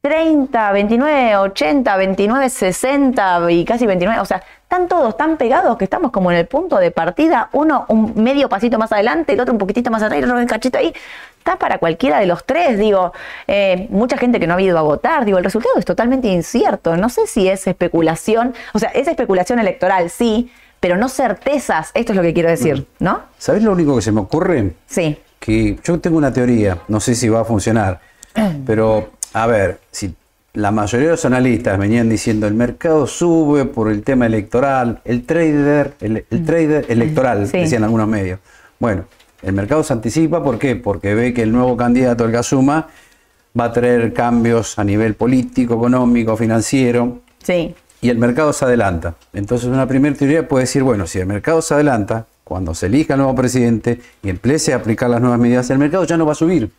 Speaker 1: 30, 29, 80, 29, 60 y casi 29. O sea, están todos tan pegados que estamos como en el punto de partida. Uno un medio pasito más adelante, el otro un poquitito más atrás, el otro un cachito ahí. Está para cualquiera de los tres. Digo, eh, mucha gente que no ha ido a votar. Digo, el resultado es totalmente incierto. No sé si es especulación. O sea, es especulación electoral, sí, pero no certezas. Esto es lo que quiero decir, ¿no?
Speaker 2: ¿Sabes lo único que se me ocurre?
Speaker 1: Sí.
Speaker 2: Que yo tengo una teoría, no sé si va a funcionar, pero a ver, si la mayoría de los analistas venían diciendo el mercado sube por el tema electoral, el trader, el,
Speaker 1: Mm.
Speaker 2: trader electoral, decían algunos medios. Bueno, el mercado se anticipa, ¿por qué? Porque ve que el nuevo candidato, el Gazuma, va a traer cambios a nivel político, económico, financiero,
Speaker 1: Sí.
Speaker 2: y el mercado se adelanta. Entonces una primera teoría puede decir, bueno, si el mercado se adelanta, cuando se elija el nuevo presidente y empiece a aplicar las nuevas medidas, el mercado ya no va a subir.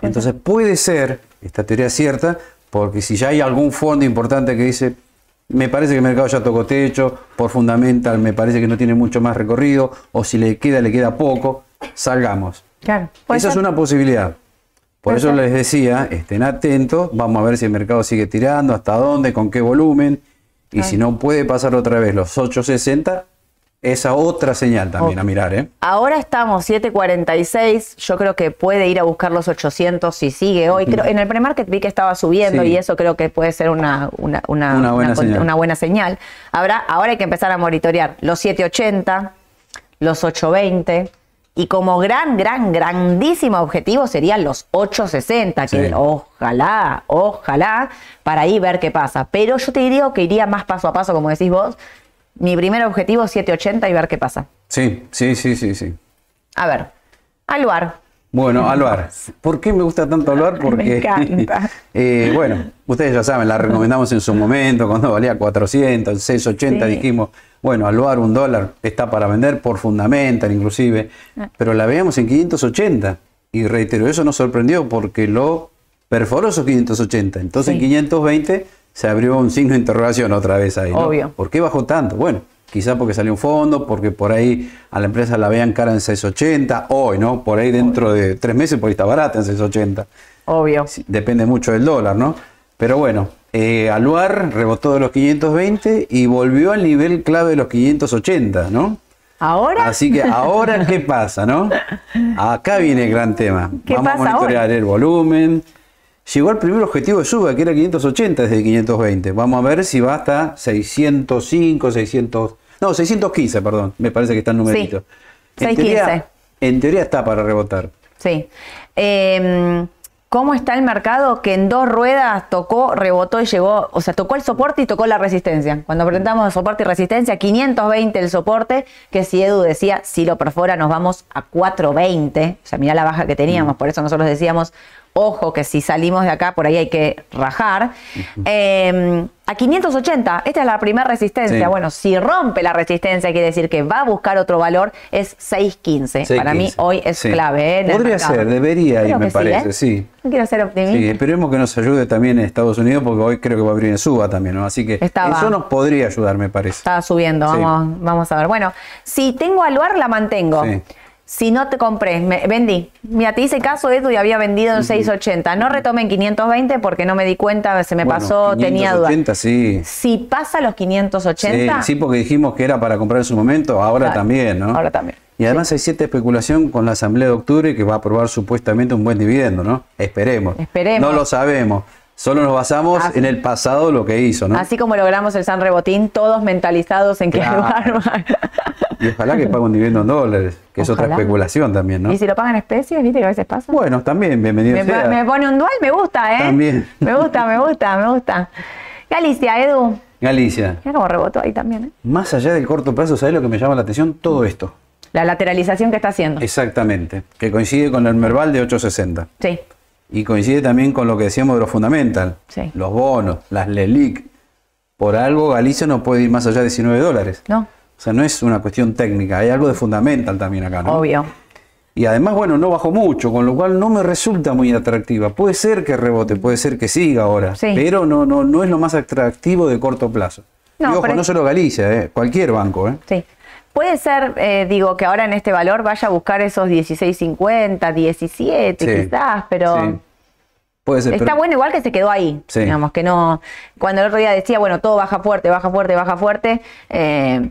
Speaker 2: Entonces puede ser, esta teoría es cierta, porque si ya hay algún fondo importante que dice, me parece que el mercado ya tocó techo, por fundamental me parece que no tiene mucho más recorrido, o si le queda, le queda poco, salgamos.
Speaker 1: Claro.
Speaker 2: Esa es una posibilidad. Por eso
Speaker 1: ser.
Speaker 2: les decía, estén atentos, vamos a ver si el mercado sigue tirando, hasta dónde, con qué volumen, y si no puede pasar otra vez los 860, esa otra señal también a mirar, ¿eh?
Speaker 1: Ahora estamos 7.46, yo creo que puede ir a buscar los 800 si sigue hoy. Creo, en el premarket vi que estaba subiendo
Speaker 2: Sí.
Speaker 1: y eso creo que puede ser una, una, una-
Speaker 2: Una buena señal.
Speaker 1: una buena señal. Habrá, ahora hay que empezar a monitorear los 7.80, los 8.20 y como gran, gran, grandísimo objetivo serían los 8.60, que
Speaker 2: Sí.
Speaker 1: ojalá, ojalá, para ahí ver qué pasa. Pero yo te diría que iría más paso a paso, como decís vos. Mi primer objetivo 7.80 y ver qué pasa.
Speaker 2: Sí, sí, sí, sí, sí.
Speaker 1: A ver, Aluar.
Speaker 2: Bueno, Aluar. ¿Por qué me gusta tanto Aluar? Porque,
Speaker 1: encanta.
Speaker 2: eh, bueno, ustedes ya saben, la recomendamos en su momento, cuando valía 400, 680,
Speaker 1: Sí.
Speaker 2: dijimos, bueno, Aluar un dólar está para vender por fundamental inclusive,
Speaker 1: Ah.
Speaker 2: pero la veíamos en 580. Y reitero, eso nos sorprendió porque lo perforó esos 580. Entonces
Speaker 1: Sí.
Speaker 2: en 520 se abrió un signo de interrogación otra vez ahí. ¿no?
Speaker 1: Obvio.
Speaker 2: ¿Por qué bajó tanto? Bueno, quizá porque salió un fondo, porque por ahí a la empresa la vean cara en 680, hoy, ¿no? Por ahí dentro de tres meses por ahí está barata en 680.
Speaker 1: Obvio.
Speaker 2: Depende mucho del dólar, ¿no? Pero bueno, eh, Aluar rebotó de los 520 y volvió al nivel clave de los 580, ¿no?
Speaker 1: Ahora,
Speaker 2: Así que ahora, ¿qué pasa, no? Acá viene el gran tema.
Speaker 1: ¿Qué
Speaker 2: Vamos
Speaker 1: pasa
Speaker 2: a monitorear el volumen. Llegó al primer objetivo de suba, que era 580 desde 520. Vamos a ver si va hasta 605, 600... No, 615, perdón. Me parece que está el numerito.
Speaker 1: Sí,
Speaker 2: En teoría,
Speaker 1: 615.
Speaker 2: en teoría está para rebotar.
Speaker 1: sí. Eh, ¿Cómo está el mercado que en dos ruedas tocó, rebotó y llegó? O sea, tocó el soporte y tocó la resistencia. Cuando presentamos soporte y resistencia, 520 el soporte, que si Edu decía, si lo perfora nos vamos a 420. O sea, mirá la baja que teníamos, por eso nosotros decíamos, ojo que si salimos de acá, por ahí hay que rajar. Eh, a 580, esta es la primera resistencia.
Speaker 2: Sí.
Speaker 1: Bueno, si rompe la resistencia, quiere decir que va a buscar otro valor, es 615. Para mí
Speaker 2: 6.15.
Speaker 1: hoy es
Speaker 2: Sí.
Speaker 1: clave. ¿eh?
Speaker 2: Podría ser, debería ir, me
Speaker 1: sí,
Speaker 2: parece,
Speaker 1: ¿eh?
Speaker 2: sí.
Speaker 1: Quiero ser optimista.
Speaker 2: Sí, esperemos que nos ayude también en Estados Unidos, porque hoy creo que va a abrir en suba también, ¿no? Así que
Speaker 1: Estaba.
Speaker 2: eso nos podría ayudar, me parece.
Speaker 1: Estaba subiendo, vamos, vamos a ver. Bueno, si tengo aluar, la mantengo.
Speaker 2: Sí.
Speaker 1: Si no te compré, me, vendí. Mira, te hice caso, Edu, y había vendido en 680. No retomé en 520 porque no me di cuenta, se me
Speaker 2: Bueno,
Speaker 1: pasó, tenía dudas.
Speaker 2: 580, sí.
Speaker 1: Si pasa los
Speaker 2: Sí,
Speaker 1: 580,
Speaker 2: sí, porque dijimos que era para comprar en su momento, ahora
Speaker 1: Claro,
Speaker 2: también, ¿no?
Speaker 1: ahora también.
Speaker 2: Y además hay cierta especulación con la Asamblea de Octubre que va a aprobar supuestamente un buen dividendo, ¿no? Esperemos.
Speaker 1: Esperemos.
Speaker 2: No lo sabemos. Solo nos basamos
Speaker 1: Así-
Speaker 2: en el pasado lo que hizo, ¿no?
Speaker 1: así como logramos el San Rebotín, todos mentalizados en que
Speaker 2: Claro.
Speaker 1: Aluar-
Speaker 2: Y ojalá que pague un dividendo en dólares, que es otra especulación también, ¿no?
Speaker 1: Y si lo pagan en especies, viste que a veces pasa.
Speaker 2: Bueno, también, bienvenido
Speaker 1: Me,
Speaker 2: sea.
Speaker 1: me pone un dual, me gusta, ¿eh?
Speaker 2: También.
Speaker 1: Me gusta, me gusta, me gusta. Galicia, Edu.
Speaker 2: Galicia,
Speaker 1: Mira cómo rebotó ahí también, ¿eh?
Speaker 2: más allá del corto plazo, ¿sabes lo que me llama la atención? Todo esto.
Speaker 1: La lateralización que está haciendo.
Speaker 2: Exactamente. Que coincide con el Merval de 860.
Speaker 1: Sí,
Speaker 2: Y coincide también con lo que decíamos de los fundamental.
Speaker 1: Sí.
Speaker 2: Los bonos, las LELIC. Por algo Galicia no puede ir más allá de 19 dólares.
Speaker 1: ¿no?
Speaker 2: O sea, no es una cuestión técnica, hay algo de fundamental también acá, ¿no?
Speaker 1: Obvio.
Speaker 2: Y además, bueno, no bajó mucho, con lo cual no me resulta muy atractiva. Puede ser que rebote, puede ser que siga ahora,
Speaker 1: Sí.
Speaker 2: pero no, no, no es lo más atractivo de corto plazo.
Speaker 1: No,
Speaker 2: y ojo, no solo Galicia, eh, cualquier banco. Eh.
Speaker 1: Sí. Puede ser, eh, digo, que ahora en este valor vaya a buscar esos 16.50, 17
Speaker 2: Sí,
Speaker 1: quizás, pero
Speaker 2: sí. Puede ser,
Speaker 1: Está
Speaker 2: pero-
Speaker 1: bueno igual que se quedó ahí.
Speaker 2: Sí.
Speaker 1: Digamos que no. Cuando el otro día decía, bueno, todo baja fuerte, baja fuerte, baja fuerte. eh,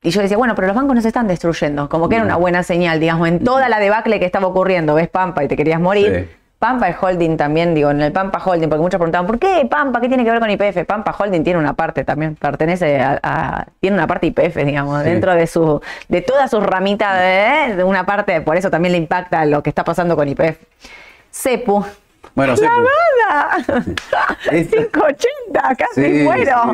Speaker 1: y yo decía, bueno, pero los bancos no se están destruyendo. Como que era una buena señal, digamos, en toda la debacle que estaba ocurriendo. Ves Pampa y te querías morir. Pampa es holding también, digo, en el Pampa Holding, porque muchos preguntaban, ¿por qué Pampa? ¿Qué tiene que ver con IPF? Pampa Holding tiene una parte también, pertenece a, a- tiene una parte IPF, digamos,
Speaker 2: Sí.
Speaker 1: dentro de su, de todas sus ramitas de, de una parte, por eso también le impacta lo que está pasando con IPF. Cepu.
Speaker 2: Bueno. Esta-
Speaker 1: 580, casi
Speaker 2: Sí,
Speaker 1: muero.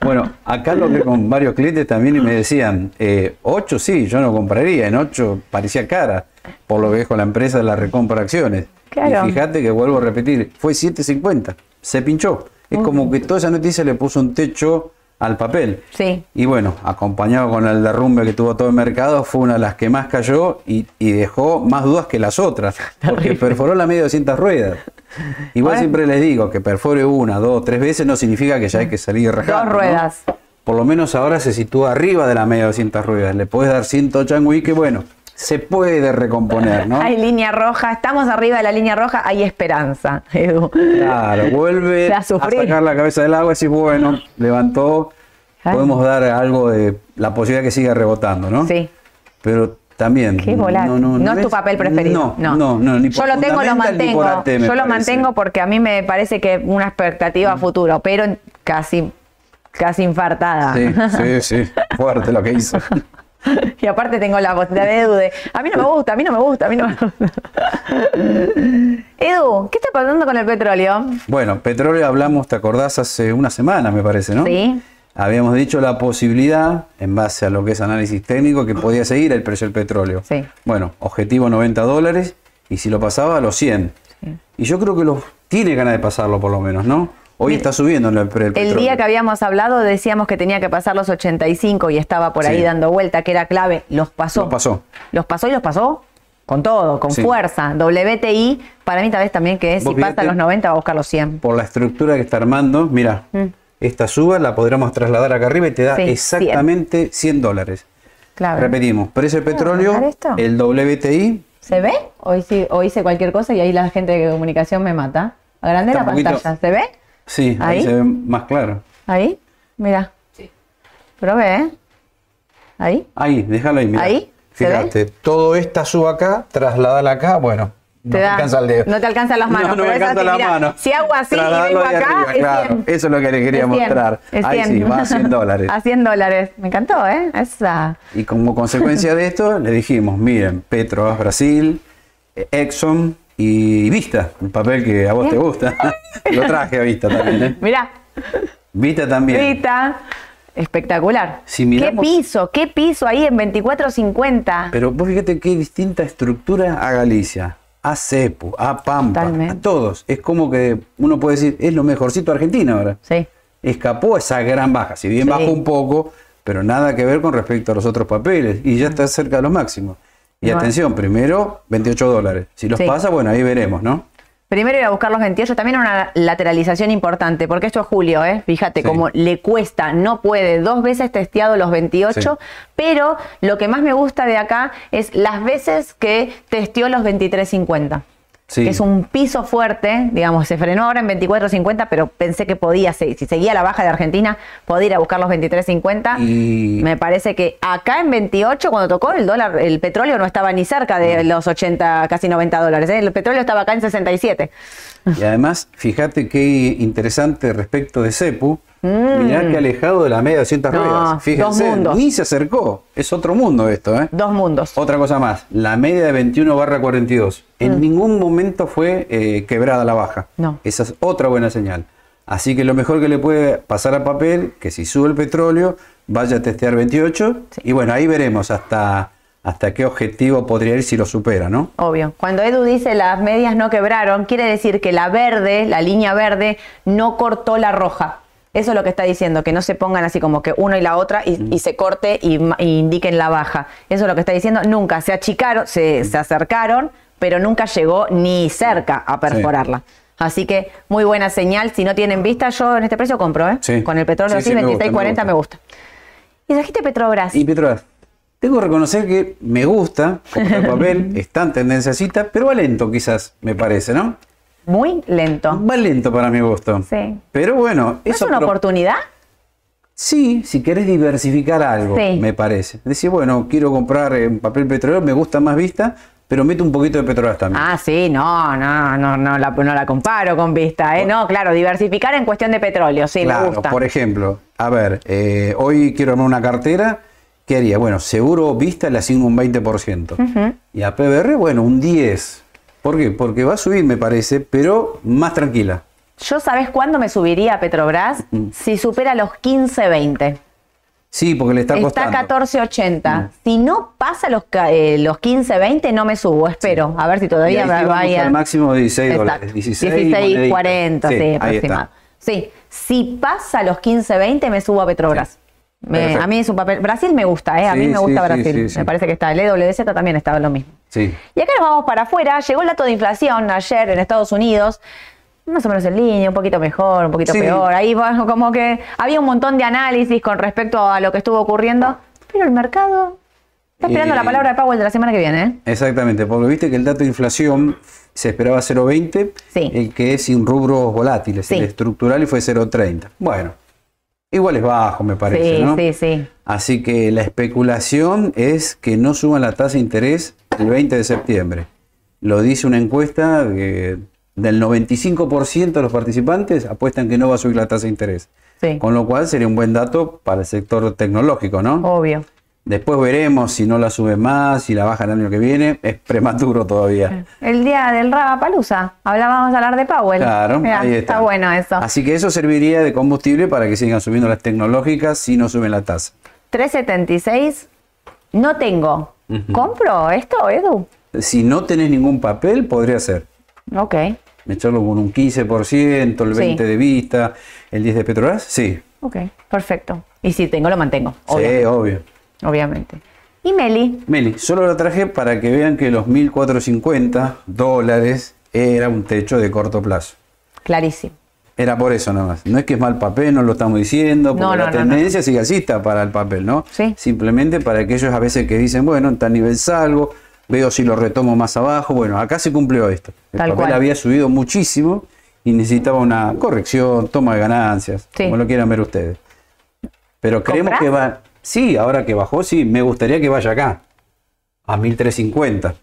Speaker 2: Bueno, acá lo que con varios clientes también y me decían, eh, 8 sí, yo no compraría, en 8 parecía cara, por lo que es con la empresa de la recompra acciones.
Speaker 1: Claro.
Speaker 2: Y fíjate que vuelvo a repetir, fue 7.50, se pinchó. Es como que toda esa noticia le puso un techo al papel.
Speaker 1: Sí.
Speaker 2: Y bueno, acompañado con el derrumbe que tuvo todo el mercado, fue una de las que más cayó y, y dejó más dudas que las otras, porque perforó la media de 200 ruedas. Igual siempre les digo que perfore una, dos, tres veces no significa que ya hay que salir rajando.
Speaker 1: Dos
Speaker 2: ¿no?
Speaker 1: ruedas.
Speaker 2: Por lo menos ahora se sitúa arriba de la media de 200 ruedas. Le puedes dar 100 changui que bueno, se puede recomponer, ¿no?
Speaker 1: Hay línea roja, estamos arriba de la línea roja, hay esperanza, Edu.
Speaker 2: Claro, vuelve a sacar la cabeza del agua y decís, bueno, levantó,
Speaker 1: Ay.
Speaker 2: podemos dar algo de la posibilidad que siga rebotando, ¿no?
Speaker 1: Sí.
Speaker 2: Pero también.
Speaker 1: Qué volátil. No, es tu papel preferido.
Speaker 2: No, no, no. ni
Speaker 1: Yo lo tengo, lo mantengo. Yo lo
Speaker 2: parece. Mm.
Speaker 1: mantengo porque a mí me parece que una expectativa a futuro, pero casi, casi infartada.
Speaker 2: Sí, sí, sí. Fuerte lo que hizo.
Speaker 1: Y aparte tengo la posibilidad de Edu de, a mí no me gusta, a mí no me gusta, a mí no me gusta. Edu, ¿qué está pasando con el petróleo?
Speaker 2: Bueno, petróleo hablamos, te acordás, hace una semana, me parece, ¿no?
Speaker 1: Sí.
Speaker 2: Habíamos dicho la posibilidad, en base a lo que es análisis técnico, que podía seguir el precio del petróleo.
Speaker 1: Sí.
Speaker 2: Bueno, objetivo 90 dólares y si lo pasaba a los 100. Y yo creo que lo, tiene ganas de pasarlo por lo menos, ¿no? Hoy está subiendo el, el petróleo.
Speaker 1: El día que habíamos hablado decíamos que tenía que pasar los 85 y estaba por ahí
Speaker 2: Sí.
Speaker 1: dando vuelta, que era clave. Los pasó.
Speaker 2: Los pasó.
Speaker 1: Los pasó y los pasó con todo, con
Speaker 2: Sí.
Speaker 1: fuerza. WTI, para mí tal vez también que si
Speaker 2: Vos
Speaker 1: pasa los 90 va a buscar los 100.
Speaker 2: Por la estructura que está armando, mira, esta suba la podríamos trasladar acá arriba y te da
Speaker 1: Mm. Sí,
Speaker 2: exactamente 100 dólares.
Speaker 1: Claro.
Speaker 2: Repetimos, precio del petróleo,
Speaker 1: bajar esto?
Speaker 2: el WTI,
Speaker 1: ¿Se ve? Sí, hoy hice cualquier cosa y ahí la gente de comunicación me mata. Agrandé la pantalla. ¿Se ve?
Speaker 2: Sí, ahí,
Speaker 1: ¿Ahí?
Speaker 2: se ve más claro.
Speaker 1: Ahí, mira. Pero ve, ¿eh? Ahí.
Speaker 2: Ahí, déjalo ahí, mira.
Speaker 1: ¿Ahí? ¿Se
Speaker 2: Fíjate, todo esta suba acá, trasladala acá, bueno, no
Speaker 1: Te
Speaker 2: alcanza el dedo.
Speaker 1: no te alcanzan las manos,
Speaker 2: No, no me alcanza
Speaker 1: así,
Speaker 2: la
Speaker 1: mira,
Speaker 2: mano.
Speaker 1: si hago así y vengo acá,
Speaker 2: arriba,
Speaker 1: es
Speaker 2: claro.
Speaker 1: 100.
Speaker 2: Eso es lo que le quería
Speaker 1: Es 100,
Speaker 2: mostrar. Ahí
Speaker 1: 100.
Speaker 2: sí, va a 100 dólares.
Speaker 1: A 100 dólares. Me encantó, ¿eh? Esa.
Speaker 2: Y como consecuencia de esto, le dijimos, miren, Petrobras Brasil, eh, Exxon y Vista, el papel que a vos te gusta. Lo traje a Vista también, ¿eh?
Speaker 1: Mira,
Speaker 2: Vista también.
Speaker 1: Rita. Espectacular.
Speaker 2: Si miramos-
Speaker 1: ¿Qué piso? ¿Qué piso ahí en 24.50?
Speaker 2: Pero vos fíjate qué distinta estructura a Galicia, a Cepu, a Pampa,
Speaker 1: Totalmente.
Speaker 2: a todos. Es como que uno puede decir, es lo mejorcito de Argentina ahora.
Speaker 1: Sí.
Speaker 2: Escapó esa gran baja, si bien
Speaker 1: Sí.
Speaker 2: bajó un poco, pero nada que ver con respecto a los otros papeles. Y ya está cerca de los máximos. Y atención, primero 28 dólares. Si los
Speaker 1: Sí.
Speaker 2: pasa, bueno, ahí veremos, ¿no?
Speaker 1: Primero ir a buscar los 28, también una lateralización importante, porque esto es Julio, ¿eh? Fíjate
Speaker 2: Sí.
Speaker 1: cómo le cuesta, no puede, dos veces testeado los 28,
Speaker 2: Sí.
Speaker 1: pero lo que más me gusta de acá es las veces que testeó los 23.50.
Speaker 2: Sí.
Speaker 1: que es un piso fuerte, digamos, se frenó ahora en 24.50, pero pensé que podía, si seguía la baja de Argentina, podía ir a buscar los 23.50.
Speaker 2: Y-
Speaker 1: Me parece que acá en 28, cuando tocó el dólar, el petróleo no estaba ni cerca de los 80, casi 90 dólares. ¿eh? El petróleo estaba acá en 67.
Speaker 2: Y además, fíjate qué interesante respecto de Cepu. Mirá que alejado de la media de 200
Speaker 1: Mm. No,
Speaker 2: ruedas. Fíjense, ni se acercó. Es otro mundo esto, ¿eh?
Speaker 1: Dos mundos.
Speaker 2: Otra cosa más, la media de 21 barra 42. En ningún momento fue eh, quebrada la baja.
Speaker 1: Mm. No.
Speaker 2: Esa es otra buena señal. Así que lo mejor que le puede pasar al papel, que si sube el petróleo, vaya a testear 28. Y bueno, ahí veremos hasta, hasta qué objetivo podría ir si lo supera, ¿no?
Speaker 1: Obvio. Cuando Edu dice las medias no quebraron, quiere decir que la verde, la línea verde, no cortó la roja. Eso es lo que está diciendo, que no se pongan así como que uno y la otra y, y se corte y, indiquen la baja. Eso es lo que está diciendo. Nunca se achicaron, se, se acercaron, pero nunca llegó ni cerca a perforarla. Así que muy buena señal. Si no tienen vista, yo en este precio compro, ¿eh?
Speaker 2: Sí.
Speaker 1: Con el petróleo
Speaker 2: Sí,
Speaker 1: así,
Speaker 2: sí, me gusta,
Speaker 1: 26.40
Speaker 2: me
Speaker 1: me gusta. Y trajiste Petrobras.
Speaker 2: Y Petrobras, Tengo que reconocer que me gusta como el papel, está en tendenciacita, pero va lento quizás, me parece, ¿no?
Speaker 1: Muy lento.
Speaker 2: Va lento para mi gusto.
Speaker 1: Sí.
Speaker 2: Pero bueno,
Speaker 1: ¿No es una
Speaker 2: pro-
Speaker 1: oportunidad?
Speaker 2: Sí, si querés diversificar algo,
Speaker 1: Sí.
Speaker 2: me parece. Decir, bueno, quiero comprar eh, papel petrolero, me gusta más vista, pero meto un poquito de petróleo también.
Speaker 1: Ah, sí, no, no, no, no la, no la comparo con Vista, ¿eh? No, claro, diversificar en cuestión de petróleo, sí, me
Speaker 2: claro,
Speaker 1: gusta.
Speaker 2: por ejemplo, a ver, eh, hoy quiero armar una cartera, ¿qué haría? Bueno, seguro vista le asigno un 20%. Y a PBR, bueno, un 10%. ¿Por qué? Porque va a subir, me parece, pero más tranquila.
Speaker 1: Yo, ¿sabes cuándo me subiría a Petrobras? Si supera los 15, 20.
Speaker 2: Sí, porque le está
Speaker 1: Está,
Speaker 2: costando.
Speaker 1: 14.80. Si no pasa los, eh, los 15, 20, no me subo. Espero. A ver si todavía me vaya.
Speaker 2: al máximo de 16
Speaker 1: Exacto.
Speaker 2: dólares. 16,
Speaker 1: 16,
Speaker 2: monedita.
Speaker 1: 40, sí,
Speaker 2: Sí, está.
Speaker 1: Sí, si pasa los 15, 20, me subo a Petrobras. Me- a mí es un papel. Brasil me gusta, ¿eh? A mí
Speaker 2: Sí,
Speaker 1: me
Speaker 2: sí,
Speaker 1: gusta
Speaker 2: sí,
Speaker 1: Brasil.
Speaker 2: sí.
Speaker 1: Me parece que está. El EWZ también estaba lo mismo.
Speaker 2: Sí.
Speaker 1: Y acá nos vamos para afuera. Llegó el dato de inflación ayer en Estados Unidos. Más o menos en línea, un poquito mejor, un poquito peor. Ahí bueno, como que había un montón de análisis con respecto a lo que estuvo ocurriendo. Pero el mercado está esperando
Speaker 2: Eh,
Speaker 1: la palabra de Powell de la semana que viene. ¿eh?
Speaker 2: Exactamente, porque viste que el dato de inflación se esperaba 0,20,
Speaker 1: Sí.
Speaker 2: el que es sin rubros volátiles, el estructural y fue 0,30. Bueno, igual es bajo, me parece,
Speaker 1: sí,
Speaker 2: ¿no?
Speaker 1: sí, sí.
Speaker 2: Así que la especulación es que no suban la tasa de interés el 20 de septiembre. Lo dice una encuesta que del 95% de los participantes apuestan que no va a subir la tasa de interés.
Speaker 1: Sí.
Speaker 2: Con lo cual sería un buen dato para el sector tecnológico, ¿no?
Speaker 1: Obvio.
Speaker 2: Después veremos si no la sube más, si la baja el año que viene. Es prematuro todavía.
Speaker 1: El día del Palusa. Hablábamos de hablar de Powell.
Speaker 2: Claro,
Speaker 1: Mirá,
Speaker 2: ahí está.
Speaker 1: bueno eso.
Speaker 2: Así que eso serviría de combustible para que sigan subiendo las tecnológicas si no suben la tasa.
Speaker 1: 376. No tengo. ¿Compro esto, Edu?
Speaker 2: Si no tenés ningún papel, podría ser.
Speaker 1: Ok.
Speaker 2: Echarlo con un 15%, el
Speaker 1: Sí.
Speaker 2: 20% de vista, el 10% de Petrobras. Sí,
Speaker 1: Ok, perfecto. Y si tengo, lo mantengo. obvio.
Speaker 2: sí, obvio.
Speaker 1: Obviamente. Y Meli,
Speaker 2: Meli, solo lo traje para que vean que los 1.450 dólares era un techo de corto plazo.
Speaker 1: clarísimo.
Speaker 2: Era por eso nomás. No es que es mal papel, no lo estamos diciendo, porque
Speaker 1: No, no,
Speaker 2: la
Speaker 1: no,
Speaker 2: tendencia sigue alcista para el papel, ¿no?
Speaker 1: Sí.
Speaker 2: Simplemente para aquellos a veces que dicen, bueno, en tal nivel salgo, veo si lo retomo más abajo. Bueno, acá se cumplió esto. El
Speaker 1: Tal
Speaker 2: papel
Speaker 1: cual.
Speaker 2: había subido muchísimo y necesitaba una corrección, toma de ganancias,
Speaker 1: Sí.
Speaker 2: como lo quieran ver ustedes. Pero creemos que va. Sí, ahora que bajó, sí, me gustaría que vaya acá, a 1350.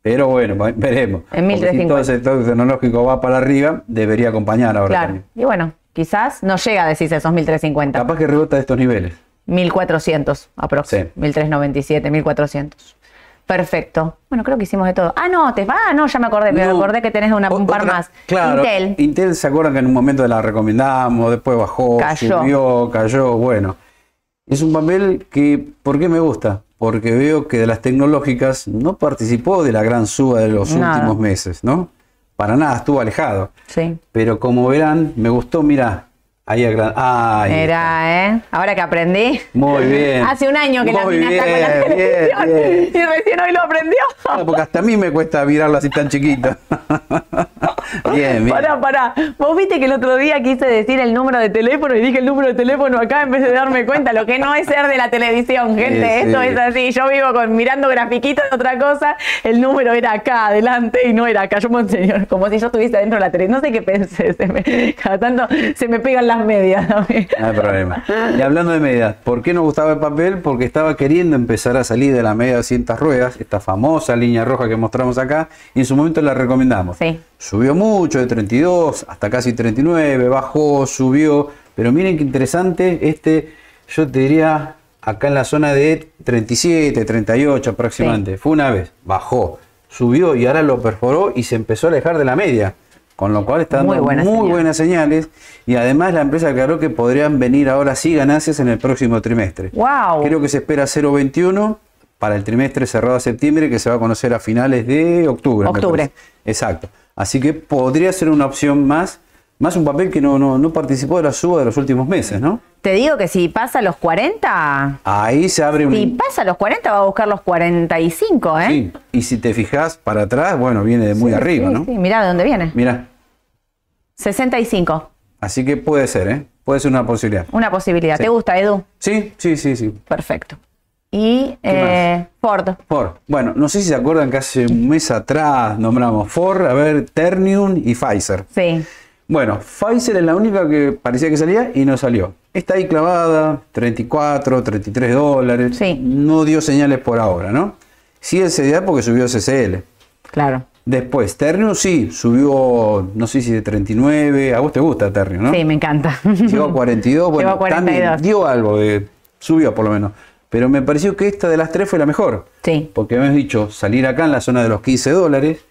Speaker 2: Pero bueno, veremos.
Speaker 1: En
Speaker 2: Porque si
Speaker 1: 1350.
Speaker 2: todo el sector tecnológico va para arriba, debería acompañar ahora
Speaker 1: Claro.
Speaker 2: también.
Speaker 1: Y bueno, quizás no llega a decirse esos 1350.
Speaker 2: Capaz que rebota de estos niveles.
Speaker 1: 1400 aproximadamente.
Speaker 2: Sí.
Speaker 1: 1397, 1400. Perfecto. Bueno, creo que hicimos de todo. Ah, no, te va. Ah, no, ya me acordé. Me
Speaker 2: No,
Speaker 1: acordé que tenés una, un par más.
Speaker 2: Claro,
Speaker 1: Intel.
Speaker 2: se acuerdan que en un momento la recomendamos, después bajó,
Speaker 1: Cayó.
Speaker 2: subió, cayó. Bueno, es un papel que, ¿por qué me gusta? Porque veo que de las tecnológicas no participó de la gran suba de los
Speaker 1: Nada.
Speaker 2: últimos meses, ¿no? Para nada, estuvo alejado.
Speaker 1: Sí.
Speaker 2: Pero como verán, me gustó, mira, ahí a gran... ahí.
Speaker 1: Era, ¿eh? Ahora que aprendí.
Speaker 2: Muy bien.
Speaker 1: Hace un año que la mina está con la
Speaker 2: bien, bien,
Speaker 1: televisión
Speaker 2: bien.
Speaker 1: y recién hoy lo aprendió.
Speaker 2: Ah, Porque hasta a mí me cuesta mirarlo así tan chiquito. bien, bien.
Speaker 1: Pará, pará. Vos viste que el otro día quise decir el número de teléfono y dije el número de teléfono acá en vez de darme cuenta. Lo que no es ser de la televisión, gente.
Speaker 2: Sí,
Speaker 1: Esto es así. Yo vivo con mirando grafiquitos de otra cosa. El número era acá adelante y no era acá. Yo me enseño como si yo estuviese dentro de la tele. No sé qué pensé. Se me, cada tanto se me pegan las medias.
Speaker 2: No hay problema. Y hablando de medias, ¿por qué nos gustaba el papel? Porque estaba queriendo empezar a salir de la media de 200 ruedas, esta famosa línea roja que mostramos acá, y en su momento la recomendamos.
Speaker 1: Sí.
Speaker 2: Subió mucho, de 32 hasta casi 39, bajó, subió, pero miren qué interesante, este, yo te diría, acá en la zona de 37, 38 aproximadamente, fue una vez, bajó, subió y ahora lo perforó y se empezó a alejar de la media. Con lo cual está dando
Speaker 1: Muy
Speaker 2: muy,
Speaker 1: buena señal.
Speaker 2: buenas señales y además la empresa aclaró que podrían venir ahora sí ganancias en el próximo trimestre.
Speaker 1: Wow.
Speaker 2: Creo que se espera 0,21 para el trimestre cerrado a septiembre que se va a conocer a finales de octubre.
Speaker 1: Octubre.
Speaker 2: Exacto. Así que podría ser una opción más, más un papel que no, no, no participó de la suba de los últimos meses, ¿no?
Speaker 1: Te digo que si pasa los 40,
Speaker 2: Ahí se abre un...
Speaker 1: si pasa los 40 va a buscar los 45, ¿eh?
Speaker 2: Sí, Y si te fijas para atrás, bueno, viene de muy
Speaker 1: Sí,
Speaker 2: arriba,
Speaker 1: sí,
Speaker 2: ¿no?
Speaker 1: Sí, mirá de dónde viene.
Speaker 2: Mira,
Speaker 1: 65.
Speaker 2: así que puede ser, ¿eh? Puede ser una posibilidad.
Speaker 1: Una posibilidad.
Speaker 2: Sí.
Speaker 1: ¿Te gusta, Edu?
Speaker 2: Sí, sí, sí, sí.
Speaker 1: Perfecto. Y eh, Ford.
Speaker 2: Ford. Bueno, no sé si se acuerdan que hace un mes atrás nombramos Ford, a ver, Ternium y Pfizer.
Speaker 1: Sí.
Speaker 2: Bueno, Pfizer es la única que parecía que salía y no salió. Está ahí clavada, 34, 33 dólares.
Speaker 1: Sí.
Speaker 2: No dio señales por ahora, ¿no? Sí el CDA porque subió CCL.
Speaker 1: Claro.
Speaker 2: Después, Ternium sí, subió, no sé si de 39, a vos te gusta Ternium, ¿no?
Speaker 1: Sí, me encanta.
Speaker 2: Llegó a 42, bueno,
Speaker 1: Llegó a 42.
Speaker 2: también dio algo, de, subió por lo menos. Pero me pareció que esta de las tres fue la mejor.
Speaker 1: Sí.
Speaker 2: Porque hemos dicho salir acá en la zona de los 15 dólares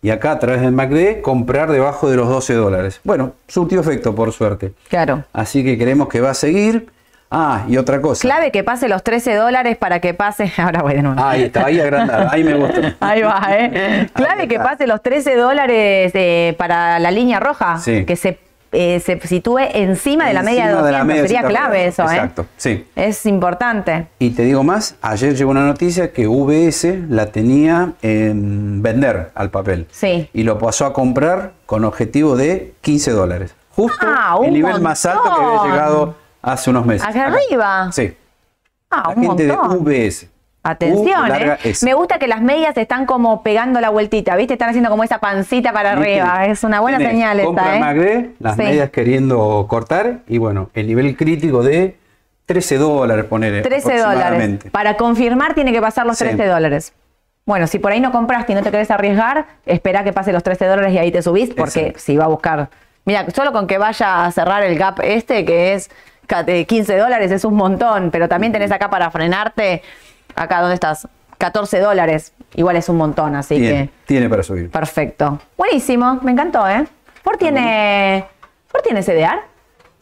Speaker 2: y acá a través del MACD comprar debajo de los 12 dólares. Bueno, surtió efecto por suerte.
Speaker 1: Claro.
Speaker 2: Así que creemos que va a seguir. Ah, y otra cosa.
Speaker 1: Clave que pase los 13 dólares para que pase. Ahora voy de nuevo.
Speaker 2: Ahí está, ahí agrandado, ahí me gustó.
Speaker 1: Ahí va, ¿eh? Clave
Speaker 2: Ahí
Speaker 1: que pase los 13 dólares eh, para la línea roja.
Speaker 2: Sí.
Speaker 1: Que se, eh, se sitúe encima de la media de
Speaker 2: Encima
Speaker 1: 200.
Speaker 2: media
Speaker 1: Sería clave eso, ¿eh?
Speaker 2: Exacto, sí.
Speaker 1: Es importante.
Speaker 2: Y te digo más, ayer llegó una noticia que VS la tenía en vender al papel.
Speaker 1: Sí.
Speaker 2: Y lo pasó a comprar con objetivo de 15 dólares. Justo
Speaker 1: Ah,
Speaker 2: el nivel más alto que había llegado hace unos meses.
Speaker 1: ¿Hacia
Speaker 2: Acá.
Speaker 1: arriba?
Speaker 2: Sí.
Speaker 1: Ah,
Speaker 2: La
Speaker 1: un
Speaker 2: gente
Speaker 1: montón.
Speaker 2: de VS.
Speaker 1: Atención,
Speaker 2: U larga
Speaker 1: ¿eh? Me gusta que las medias están como pegando la vueltita, ¿viste? Están haciendo como esa pancita para arriba. Es una buena señal
Speaker 2: compra
Speaker 1: esta, ¿eh?
Speaker 2: Magre, las
Speaker 1: Sí.
Speaker 2: medias queriendo cortar y bueno, el nivel crítico de 13 dólares poner
Speaker 1: 13 dólares. Para confirmar tiene que pasar los
Speaker 2: Sí.
Speaker 1: 13 dólares. Bueno, si por ahí no compraste y no te querés arriesgar, espera que pase los 13 dólares y ahí te subís, porque
Speaker 2: Exacto.
Speaker 1: si va a buscar. Mira, solo con que vaya a cerrar el gap este, que es ca- de 15 dólares, es un montón, pero también tenés acá para frenarte, acá donde estás, 14 dólares, igual es un montón, así
Speaker 2: Tiene,
Speaker 1: que
Speaker 2: tiene para subir.
Speaker 1: perfecto. Buenísimo, me encantó, ¿eh? Ford tiene, Ford tiene CDR.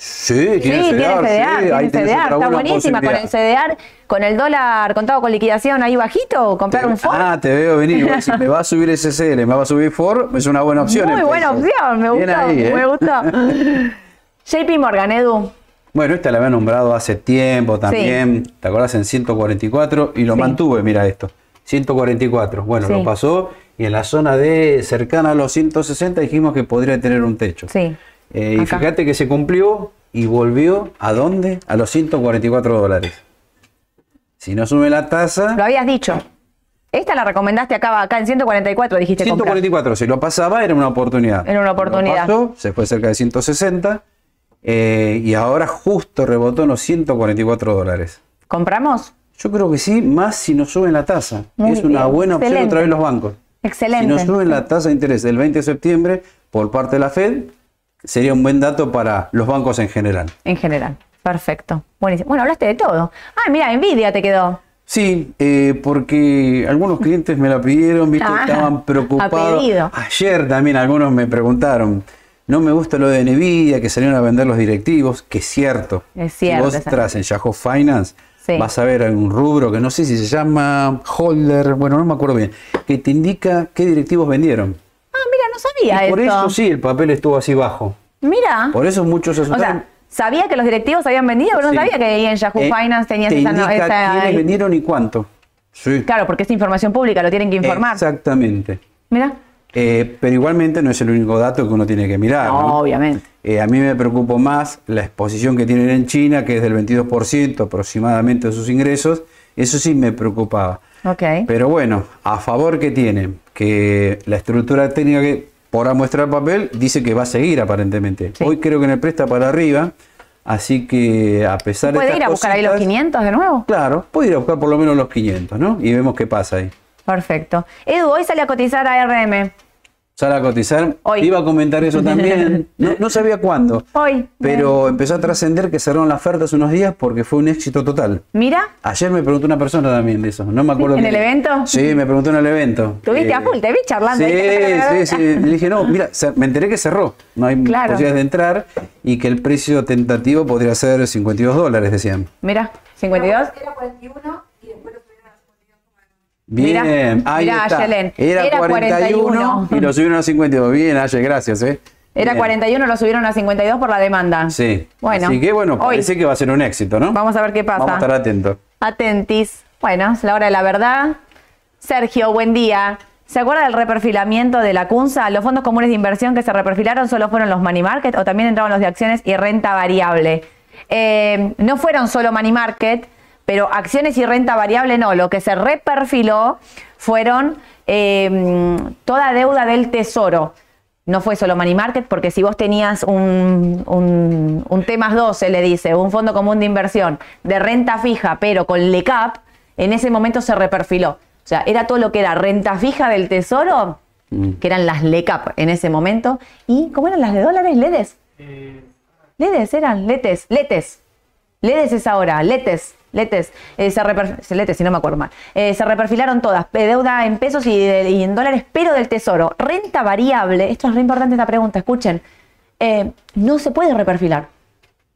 Speaker 2: Sí,
Speaker 1: Sí, tiene
Speaker 2: CDR,
Speaker 1: CDR,
Speaker 2: sí,
Speaker 1: tiene CDR, está buenísima con el. CDR, con el dólar contado con liquidación ahí bajito, comprar un Ford.
Speaker 2: Ah, te veo venir. Si me va a subir SCL, me va a subir Ford, es una buena opción.
Speaker 1: Muy buena
Speaker 2: peso.
Speaker 1: opción, me
Speaker 2: Bien
Speaker 1: gustó,
Speaker 2: ahí, ¿eh?
Speaker 1: me gustó. JP Morgan, Edu.
Speaker 2: Bueno, esta la había nombrado hace tiempo también. ¿Te acordás? En 144 y lo
Speaker 1: Sí.
Speaker 2: mantuve, mira esto. 144. Bueno,
Speaker 1: Sí.
Speaker 2: lo pasó y en la zona de cercana a los 160 dijimos que podría tener un techo.
Speaker 1: Sí.
Speaker 2: Eh, y fíjate que se cumplió y volvió a dónde? A los 144 dólares. Si no sube la tasa,
Speaker 1: Lo habías dicho. Esta la recomendaste acá, acá en 144, dijiste comprar.
Speaker 2: 144, si lo pasaba era una oportunidad.
Speaker 1: Era una oportunidad.
Speaker 2: Lo pasó, se fue cerca de 160 eh, y ahora justo rebotó en los 144 dólares.
Speaker 1: ¿Compramos?
Speaker 2: Yo creo que sí, más si no suben la tasa.
Speaker 1: Muy
Speaker 2: es una
Speaker 1: bien,
Speaker 2: buena opción
Speaker 1: excelente.
Speaker 2: otra vez los bancos.
Speaker 1: Excelente.
Speaker 2: Si no suben la tasa de interés del 20 de septiembre por parte de la Fed, sería un buen dato para los bancos en general.
Speaker 1: En general. Perfecto. Buenísimo. Bueno, hablaste de todo. Ah, mira, Nvidia te quedó.
Speaker 2: Sí, eh, porque algunos clientes me la pidieron, viste,
Speaker 1: Ah,
Speaker 2: estaban preocupados.
Speaker 1: pedido.
Speaker 2: Ayer también algunos me preguntaron, no me gusta lo de Nvidia, que salieron a vender los directivos, que es cierto.
Speaker 1: Es cierto,
Speaker 2: Si vos entras en Yahoo Finance,
Speaker 1: Sí.
Speaker 2: vas a ver un rubro que no sé si se llama holder, bueno, no me acuerdo bien, que te indica qué directivos vendieron.
Speaker 1: Ah, mira, no sabía
Speaker 2: Y por
Speaker 1: esto.
Speaker 2: eso sí, el papel estuvo así bajo.
Speaker 1: Mira.
Speaker 2: Por eso muchos se
Speaker 1: O
Speaker 2: asustaron.
Speaker 1: sea, sabía que los directivos habían vendido, pero no sabía que ahí en Yahoo
Speaker 2: Eh,
Speaker 1: Finance tenías
Speaker 2: te
Speaker 1: esa,
Speaker 2: indica
Speaker 1: esa-
Speaker 2: quiénes vendieron y cuánto. Sí.
Speaker 1: Claro, porque es información pública, lo tienen que informar.
Speaker 2: Exactamente.
Speaker 1: Mira.
Speaker 2: Eh, pero igualmente no es el único dato que uno tiene que mirar.
Speaker 1: No,
Speaker 2: ¿no?
Speaker 1: obviamente.
Speaker 2: Eh, a mí me preocupa más la exposición que tienen en China, que es del 22% aproximadamente de sus ingresos. Eso sí me preocupaba.
Speaker 1: Ok.
Speaker 2: Pero bueno, a favor que tiene, que la estructura técnica que por muestra el papel dice que va a seguir aparentemente.
Speaker 1: Sí.
Speaker 2: Hoy creo que en el presta para arriba, así que a pesar de
Speaker 1: ¿Puede
Speaker 2: estas
Speaker 1: ir a buscar ahí los
Speaker 2: cositas,
Speaker 1: 500 de nuevo?
Speaker 2: Claro, puede ir a buscar por lo menos los 500, ¿no? Y vemos qué pasa ahí.
Speaker 1: Perfecto. Edu, hoy sale a cotizar a RM.
Speaker 2: Sale a cotizar.
Speaker 1: Hoy.
Speaker 2: Iba a comentar eso también. No, no sabía cuándo.
Speaker 1: Hoy.
Speaker 2: Pero empezó a trascender que cerraron la oferta hace unos días porque fue un éxito total.
Speaker 1: Mira,
Speaker 2: Ayer me preguntó una persona también de eso. No me acuerdo.
Speaker 1: ¿En el evento?
Speaker 2: Sí, me preguntó en el evento.
Speaker 1: Tuviste
Speaker 2: Eh,
Speaker 1: a full, te vi charlando.
Speaker 2: Sí, sí, sí. Le dije, no, mira, se- me enteré que cerró. No hay
Speaker 1: Claro.
Speaker 2: posibilidades de entrar y que el precio tentativo podría ser 52 dólares, decían.
Speaker 1: Mira, 52.
Speaker 3: Era 41 y después lo subieron a 52,9.
Speaker 2: Bien,
Speaker 1: Mirá,
Speaker 2: ahí
Speaker 1: mirá,
Speaker 2: está.
Speaker 1: Ayelen.
Speaker 2: Era,
Speaker 1: Era
Speaker 2: 41,
Speaker 1: 41.
Speaker 2: y lo subieron a 52. Bien, Aye, gracias, ¿eh?
Speaker 1: Era
Speaker 2: Bien.
Speaker 1: 41, lo subieron a 52 por la demanda.
Speaker 2: Sí.
Speaker 1: Bueno.
Speaker 2: Así que bueno,
Speaker 1: hoy
Speaker 2: parece que va a ser un éxito, ¿no?
Speaker 1: Vamos a ver qué pasa.
Speaker 2: Vamos a estar atentos.
Speaker 1: Atentis. Bueno, es la hora de la verdad. Sergio, buen día. ¿Se acuerda del reperfilamiento de la CUNSA? Los fondos comunes de inversión que se reperfilaron solo fueron los money market o también entraban los de acciones y renta variable. Eh, no fueron solo money market, Pero acciones y renta variable no. Lo que se reperfiló fueron eh, toda deuda del tesoro. No fue solo money market, porque si vos tenías un, un, un T más 12, le dice, un fondo común de inversión de renta fija, pero con LECAP, en ese momento se reperfiló. O sea, era todo lo que era renta fija del tesoro, que eran las LECAP en ese momento. ¿Y cómo eran las de dólares? ¿LEDES? LEDES eran, LETES, LETES. LEDES es ahora, LETES, LETES. Eh, se reper- LETES, si no me acuerdo mal. Eh, se reperfilaron todas, eh, deuda en pesos y, de- y en dólares, pero del tesoro. Renta variable, esto es re importante esta pregunta, escuchen. Eh, no se puede reperfilar.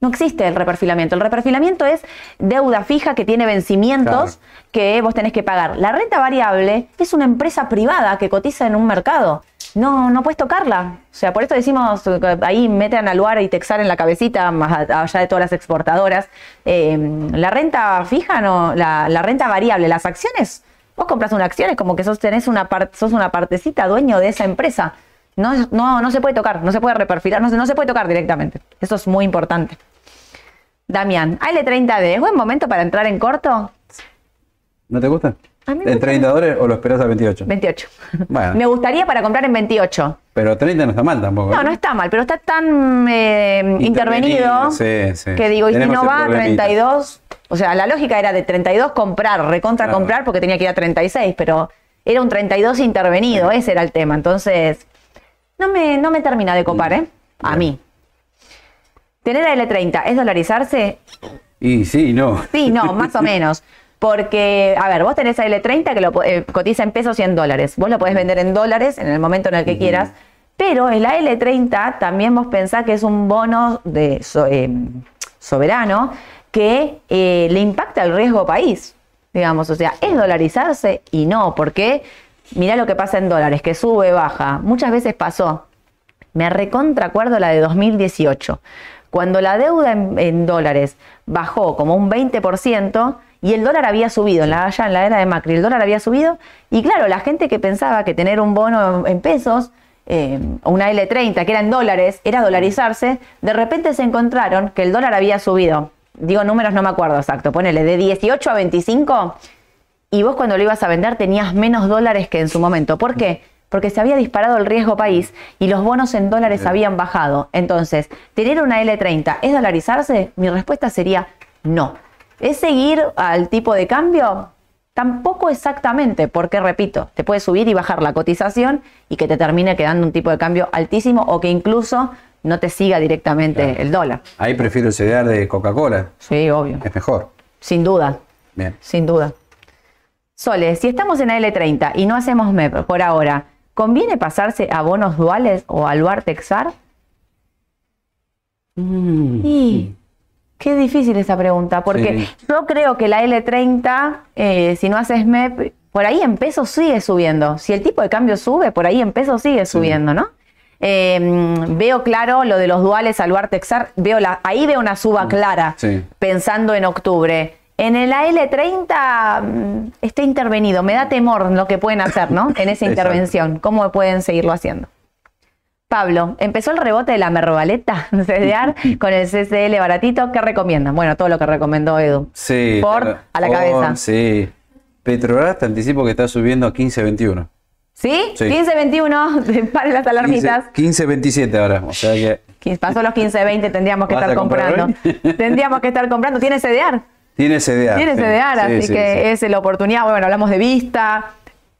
Speaker 1: No existe el reperfilamiento. El reperfilamiento es deuda fija que tiene vencimientos
Speaker 2: Claro.
Speaker 1: que vos tenés que pagar. La renta variable es una empresa privada que cotiza en un mercado. No, no puedes tocarla. O sea, por eso decimos, eh, ahí meten a Luar y Texar en la cabecita, más allá de todas las exportadoras. Eh, la renta fija, no, la, la renta variable, las acciones, vos compras una acción, es como que sos, tenés una sos una partecita dueño de esa empresa. No, no, no se puede tocar, no se puede reperfilar, no no se puede tocar directamente. Eso es muy importante. Damián, AL30D, ¿es buen momento para entrar en corto?
Speaker 2: ¿No te gusta? ¿En
Speaker 1: gusta.
Speaker 2: 30 dólares o lo esperas a 28?
Speaker 1: 28.
Speaker 2: Bueno.
Speaker 1: Me gustaría para comprar en 28.
Speaker 2: Pero 30 no está mal tampoco.
Speaker 1: No,
Speaker 2: ¿eh?
Speaker 1: no está mal, pero está tan eh, intervenido,
Speaker 2: Sí, sí.
Speaker 1: que digo, y si no va a
Speaker 2: problemita.
Speaker 1: 32, o sea, la lógica era de 32 comprar, recontra
Speaker 2: Claro.
Speaker 1: comprar porque tenía que ir a 36, pero era un 32 intervenido, ese era el tema. Entonces, no me, no me termina de copar, ¿eh? A
Speaker 2: Bien.
Speaker 1: mí. Tener a L30, ¿es dolarizarse?
Speaker 2: Y sí, no.
Speaker 1: Sí, no, más o menos. Porque, a ver, vos tenés a L30 que lo, eh, cotiza en pesos y en dólares. Vos lo podés vender en dólares en el momento en el que quieras. Pero el AL30 también vos pensás que es un bono de so- eh, soberano que eh, le impacta el riesgo país. Digamos, o sea, es dolarizarse y no, porque mirá lo que pasa en dólares, que sube, baja. Muchas veces pasó. Me recontra acuerdo la de 2018, cuando la deuda en, en dólares bajó como un 20% y el dólar había subido, en la, ya en la era de Macri, el dólar había subido y claro, la gente que pensaba que tener un bono en pesos, eh, una L30 que era en dólares, era dolarizarse, de repente se encontraron que el dólar había subido. Digo números, no me acuerdo exacto, ponele de 18 a 25 y vos cuando lo ibas a vender tenías menos dólares que en su momento. ¿Por qué? Porque se había disparado el riesgo país y los bonos en dólares habían bajado. Entonces, ¿tener una L30 es dolarizarse? Mi respuesta sería no. ¿Es seguir al tipo de cambio? Tampoco exactamente, porque repito, te puede subir y bajar la cotización y que te termine quedando un tipo de cambio altísimo o que incluso no te siga directamente
Speaker 2: Claro.
Speaker 1: el dólar.
Speaker 2: Ahí prefiero el CDR de Coca-Cola.
Speaker 1: Sí, obvio.
Speaker 2: Es mejor.
Speaker 1: Sin duda.
Speaker 2: Bien.
Speaker 1: Sin duda. Sole, si estamos en L30 y no hacemos MEP por ahora, ¿conviene pasarse a bonos duales o al Luar Texar? Y qué difícil esa pregunta, porque
Speaker 2: Sí.
Speaker 1: yo creo que la L30, eh, si no haces MEP, por ahí en pesos sigue subiendo. Si el tipo de cambio sube, por ahí en pesos sigue subiendo, ¿no? Eh, mm, veo claro lo de los duales al Luar Texar, veo la, ahí veo una suba clara
Speaker 2: Sí.
Speaker 1: pensando en octubre. En el AL30 mm, está intervenido. Me da temor lo que pueden hacer, ¿no? En esa intervención. ¿Cómo pueden seguirlo haciendo? Pablo, empezó el rebote de la Mervaleta CDR con el CCL baratito. ¿Qué recomiendan? Bueno, todo lo que recomendó Edu.
Speaker 2: Sí.
Speaker 1: Ford a la cabeza.
Speaker 2: Sí. Petrobras te anticipo que está subiendo a 15.21.
Speaker 1: ¿Sí?
Speaker 2: Sí.
Speaker 1: 15-21, paren las alarmitas.
Speaker 2: 15.27 ahora. O sea que
Speaker 1: 15 Pasó los 15-20, tendríamos que
Speaker 2: ¿Vas
Speaker 1: estar comprando.
Speaker 2: hoy?
Speaker 1: tendríamos que estar comprando. ¿Tiene CDR?
Speaker 2: tiene CDR.
Speaker 1: Tiene. CDR,
Speaker 2: Sí,
Speaker 1: así
Speaker 2: sí,
Speaker 1: que es la oportunidad. Bueno, hablamos de Vista.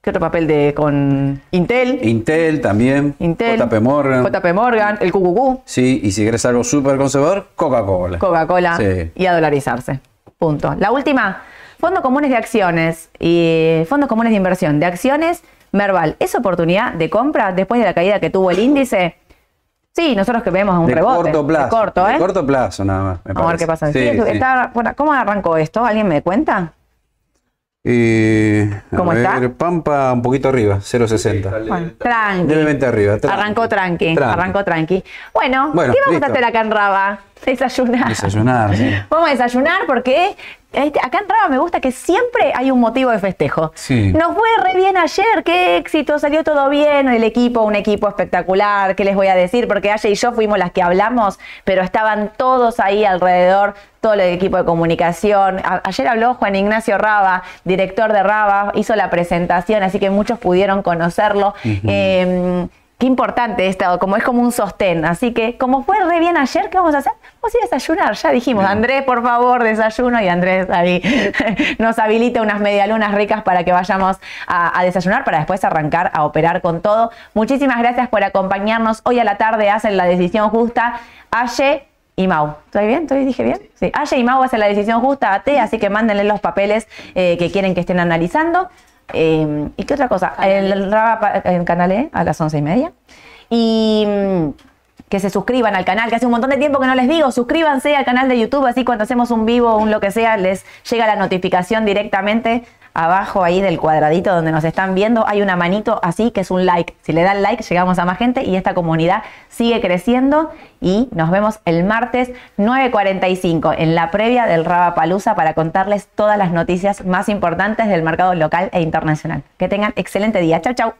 Speaker 1: ¿Qué otro papel de con Intel?
Speaker 2: Intel también.
Speaker 1: Intel.
Speaker 2: JP Morgan.
Speaker 1: JP Morgan, el QQQ,
Speaker 2: Sí, y si querés algo súper conservador, Coca-Cola.
Speaker 1: Coca-Cola
Speaker 2: Sí.
Speaker 1: y a dolarizarse. Punto. La última, fondos comunes de acciones y fondos comunes de inversión de acciones, Merval, ¿es oportunidad de compra después de la caída que tuvo el índice? Sí, nosotros que vemos un
Speaker 2: de
Speaker 1: rebote.
Speaker 2: corto plazo.
Speaker 1: De corto, ¿eh?
Speaker 2: De corto plazo nada más. me
Speaker 1: Vamos a ver qué pasa.
Speaker 2: Sí,
Speaker 1: Sí,
Speaker 2: sí.
Speaker 1: está- bueno, ¿Cómo arrancó esto? ¿Alguien me cuenta?
Speaker 2: Eh, a
Speaker 1: ¿Cómo está?
Speaker 2: ver, Pampa un poquito arriba, 0.60.
Speaker 1: Bueno, tranqui.
Speaker 2: Levemente arriba. tranqui.
Speaker 1: Arrancó tranqui,
Speaker 2: Tranqui.
Speaker 1: arrancó tranqui. Bueno,
Speaker 2: Bueno,
Speaker 1: ¿qué vamos
Speaker 2: listo.
Speaker 1: a hacer acá en Raba? Desayunar.
Speaker 2: Desayunar, sí.
Speaker 1: Vamos a desayunar porque este, acá en Raba me gusta que siempre hay un motivo de festejo.
Speaker 2: Sí.
Speaker 1: Nos fue re bien ayer, qué éxito, salió todo bien, el equipo, un equipo espectacular, ¿qué les voy a decir? Porque Aye y yo fuimos las que hablamos, pero estaban todos ahí alrededor, todo el equipo de comunicación. A- ayer habló Juan Ignacio Raba, director de Raba, hizo la presentación, así que muchos pudieron conocerlo. Eh, Qué importante esto, como es como un sostén. Así que, como fue re bien ayer, ¿qué vamos a hacer? Vamos a ir a desayunar. Ya dijimos,
Speaker 2: Bien.
Speaker 1: Andrés, por favor, desayuno. Y Andrés ahí nos habilita unas medialunas ricas para que vayamos a, a desayunar, para después arrancar a operar con todo. Muchísimas gracias por acompañarnos. Hoy a la tarde hacen la decisión justa. Aye y Mau. ¿Estoy bien? ¿Estoy, dije bien? Sí. Aye y Mau hacen la decisión justa a T, así que mándenle los papeles eh, que quieren que estén analizando. Eh, ¿Y qué otra cosa? El, Raba pa- en Canal E a las once y media. Y mm, que se suscriban al canal, que hace un montón de tiempo que no les digo, suscríbanse al canal de YouTube, así cuando hacemos un vivo o un lo que sea, les llega la notificación directamente abajo ahí del cuadradito donde nos están viendo. Hay una manito así que es un like. Si le dan like, llegamos a más gente y esta comunidad sigue creciendo. Y nos vemos el martes 9.45 en la previa del Raba Palusa para contarles todas las noticias más importantes del mercado local e internacional. Que tengan excelente día. Chau, chau.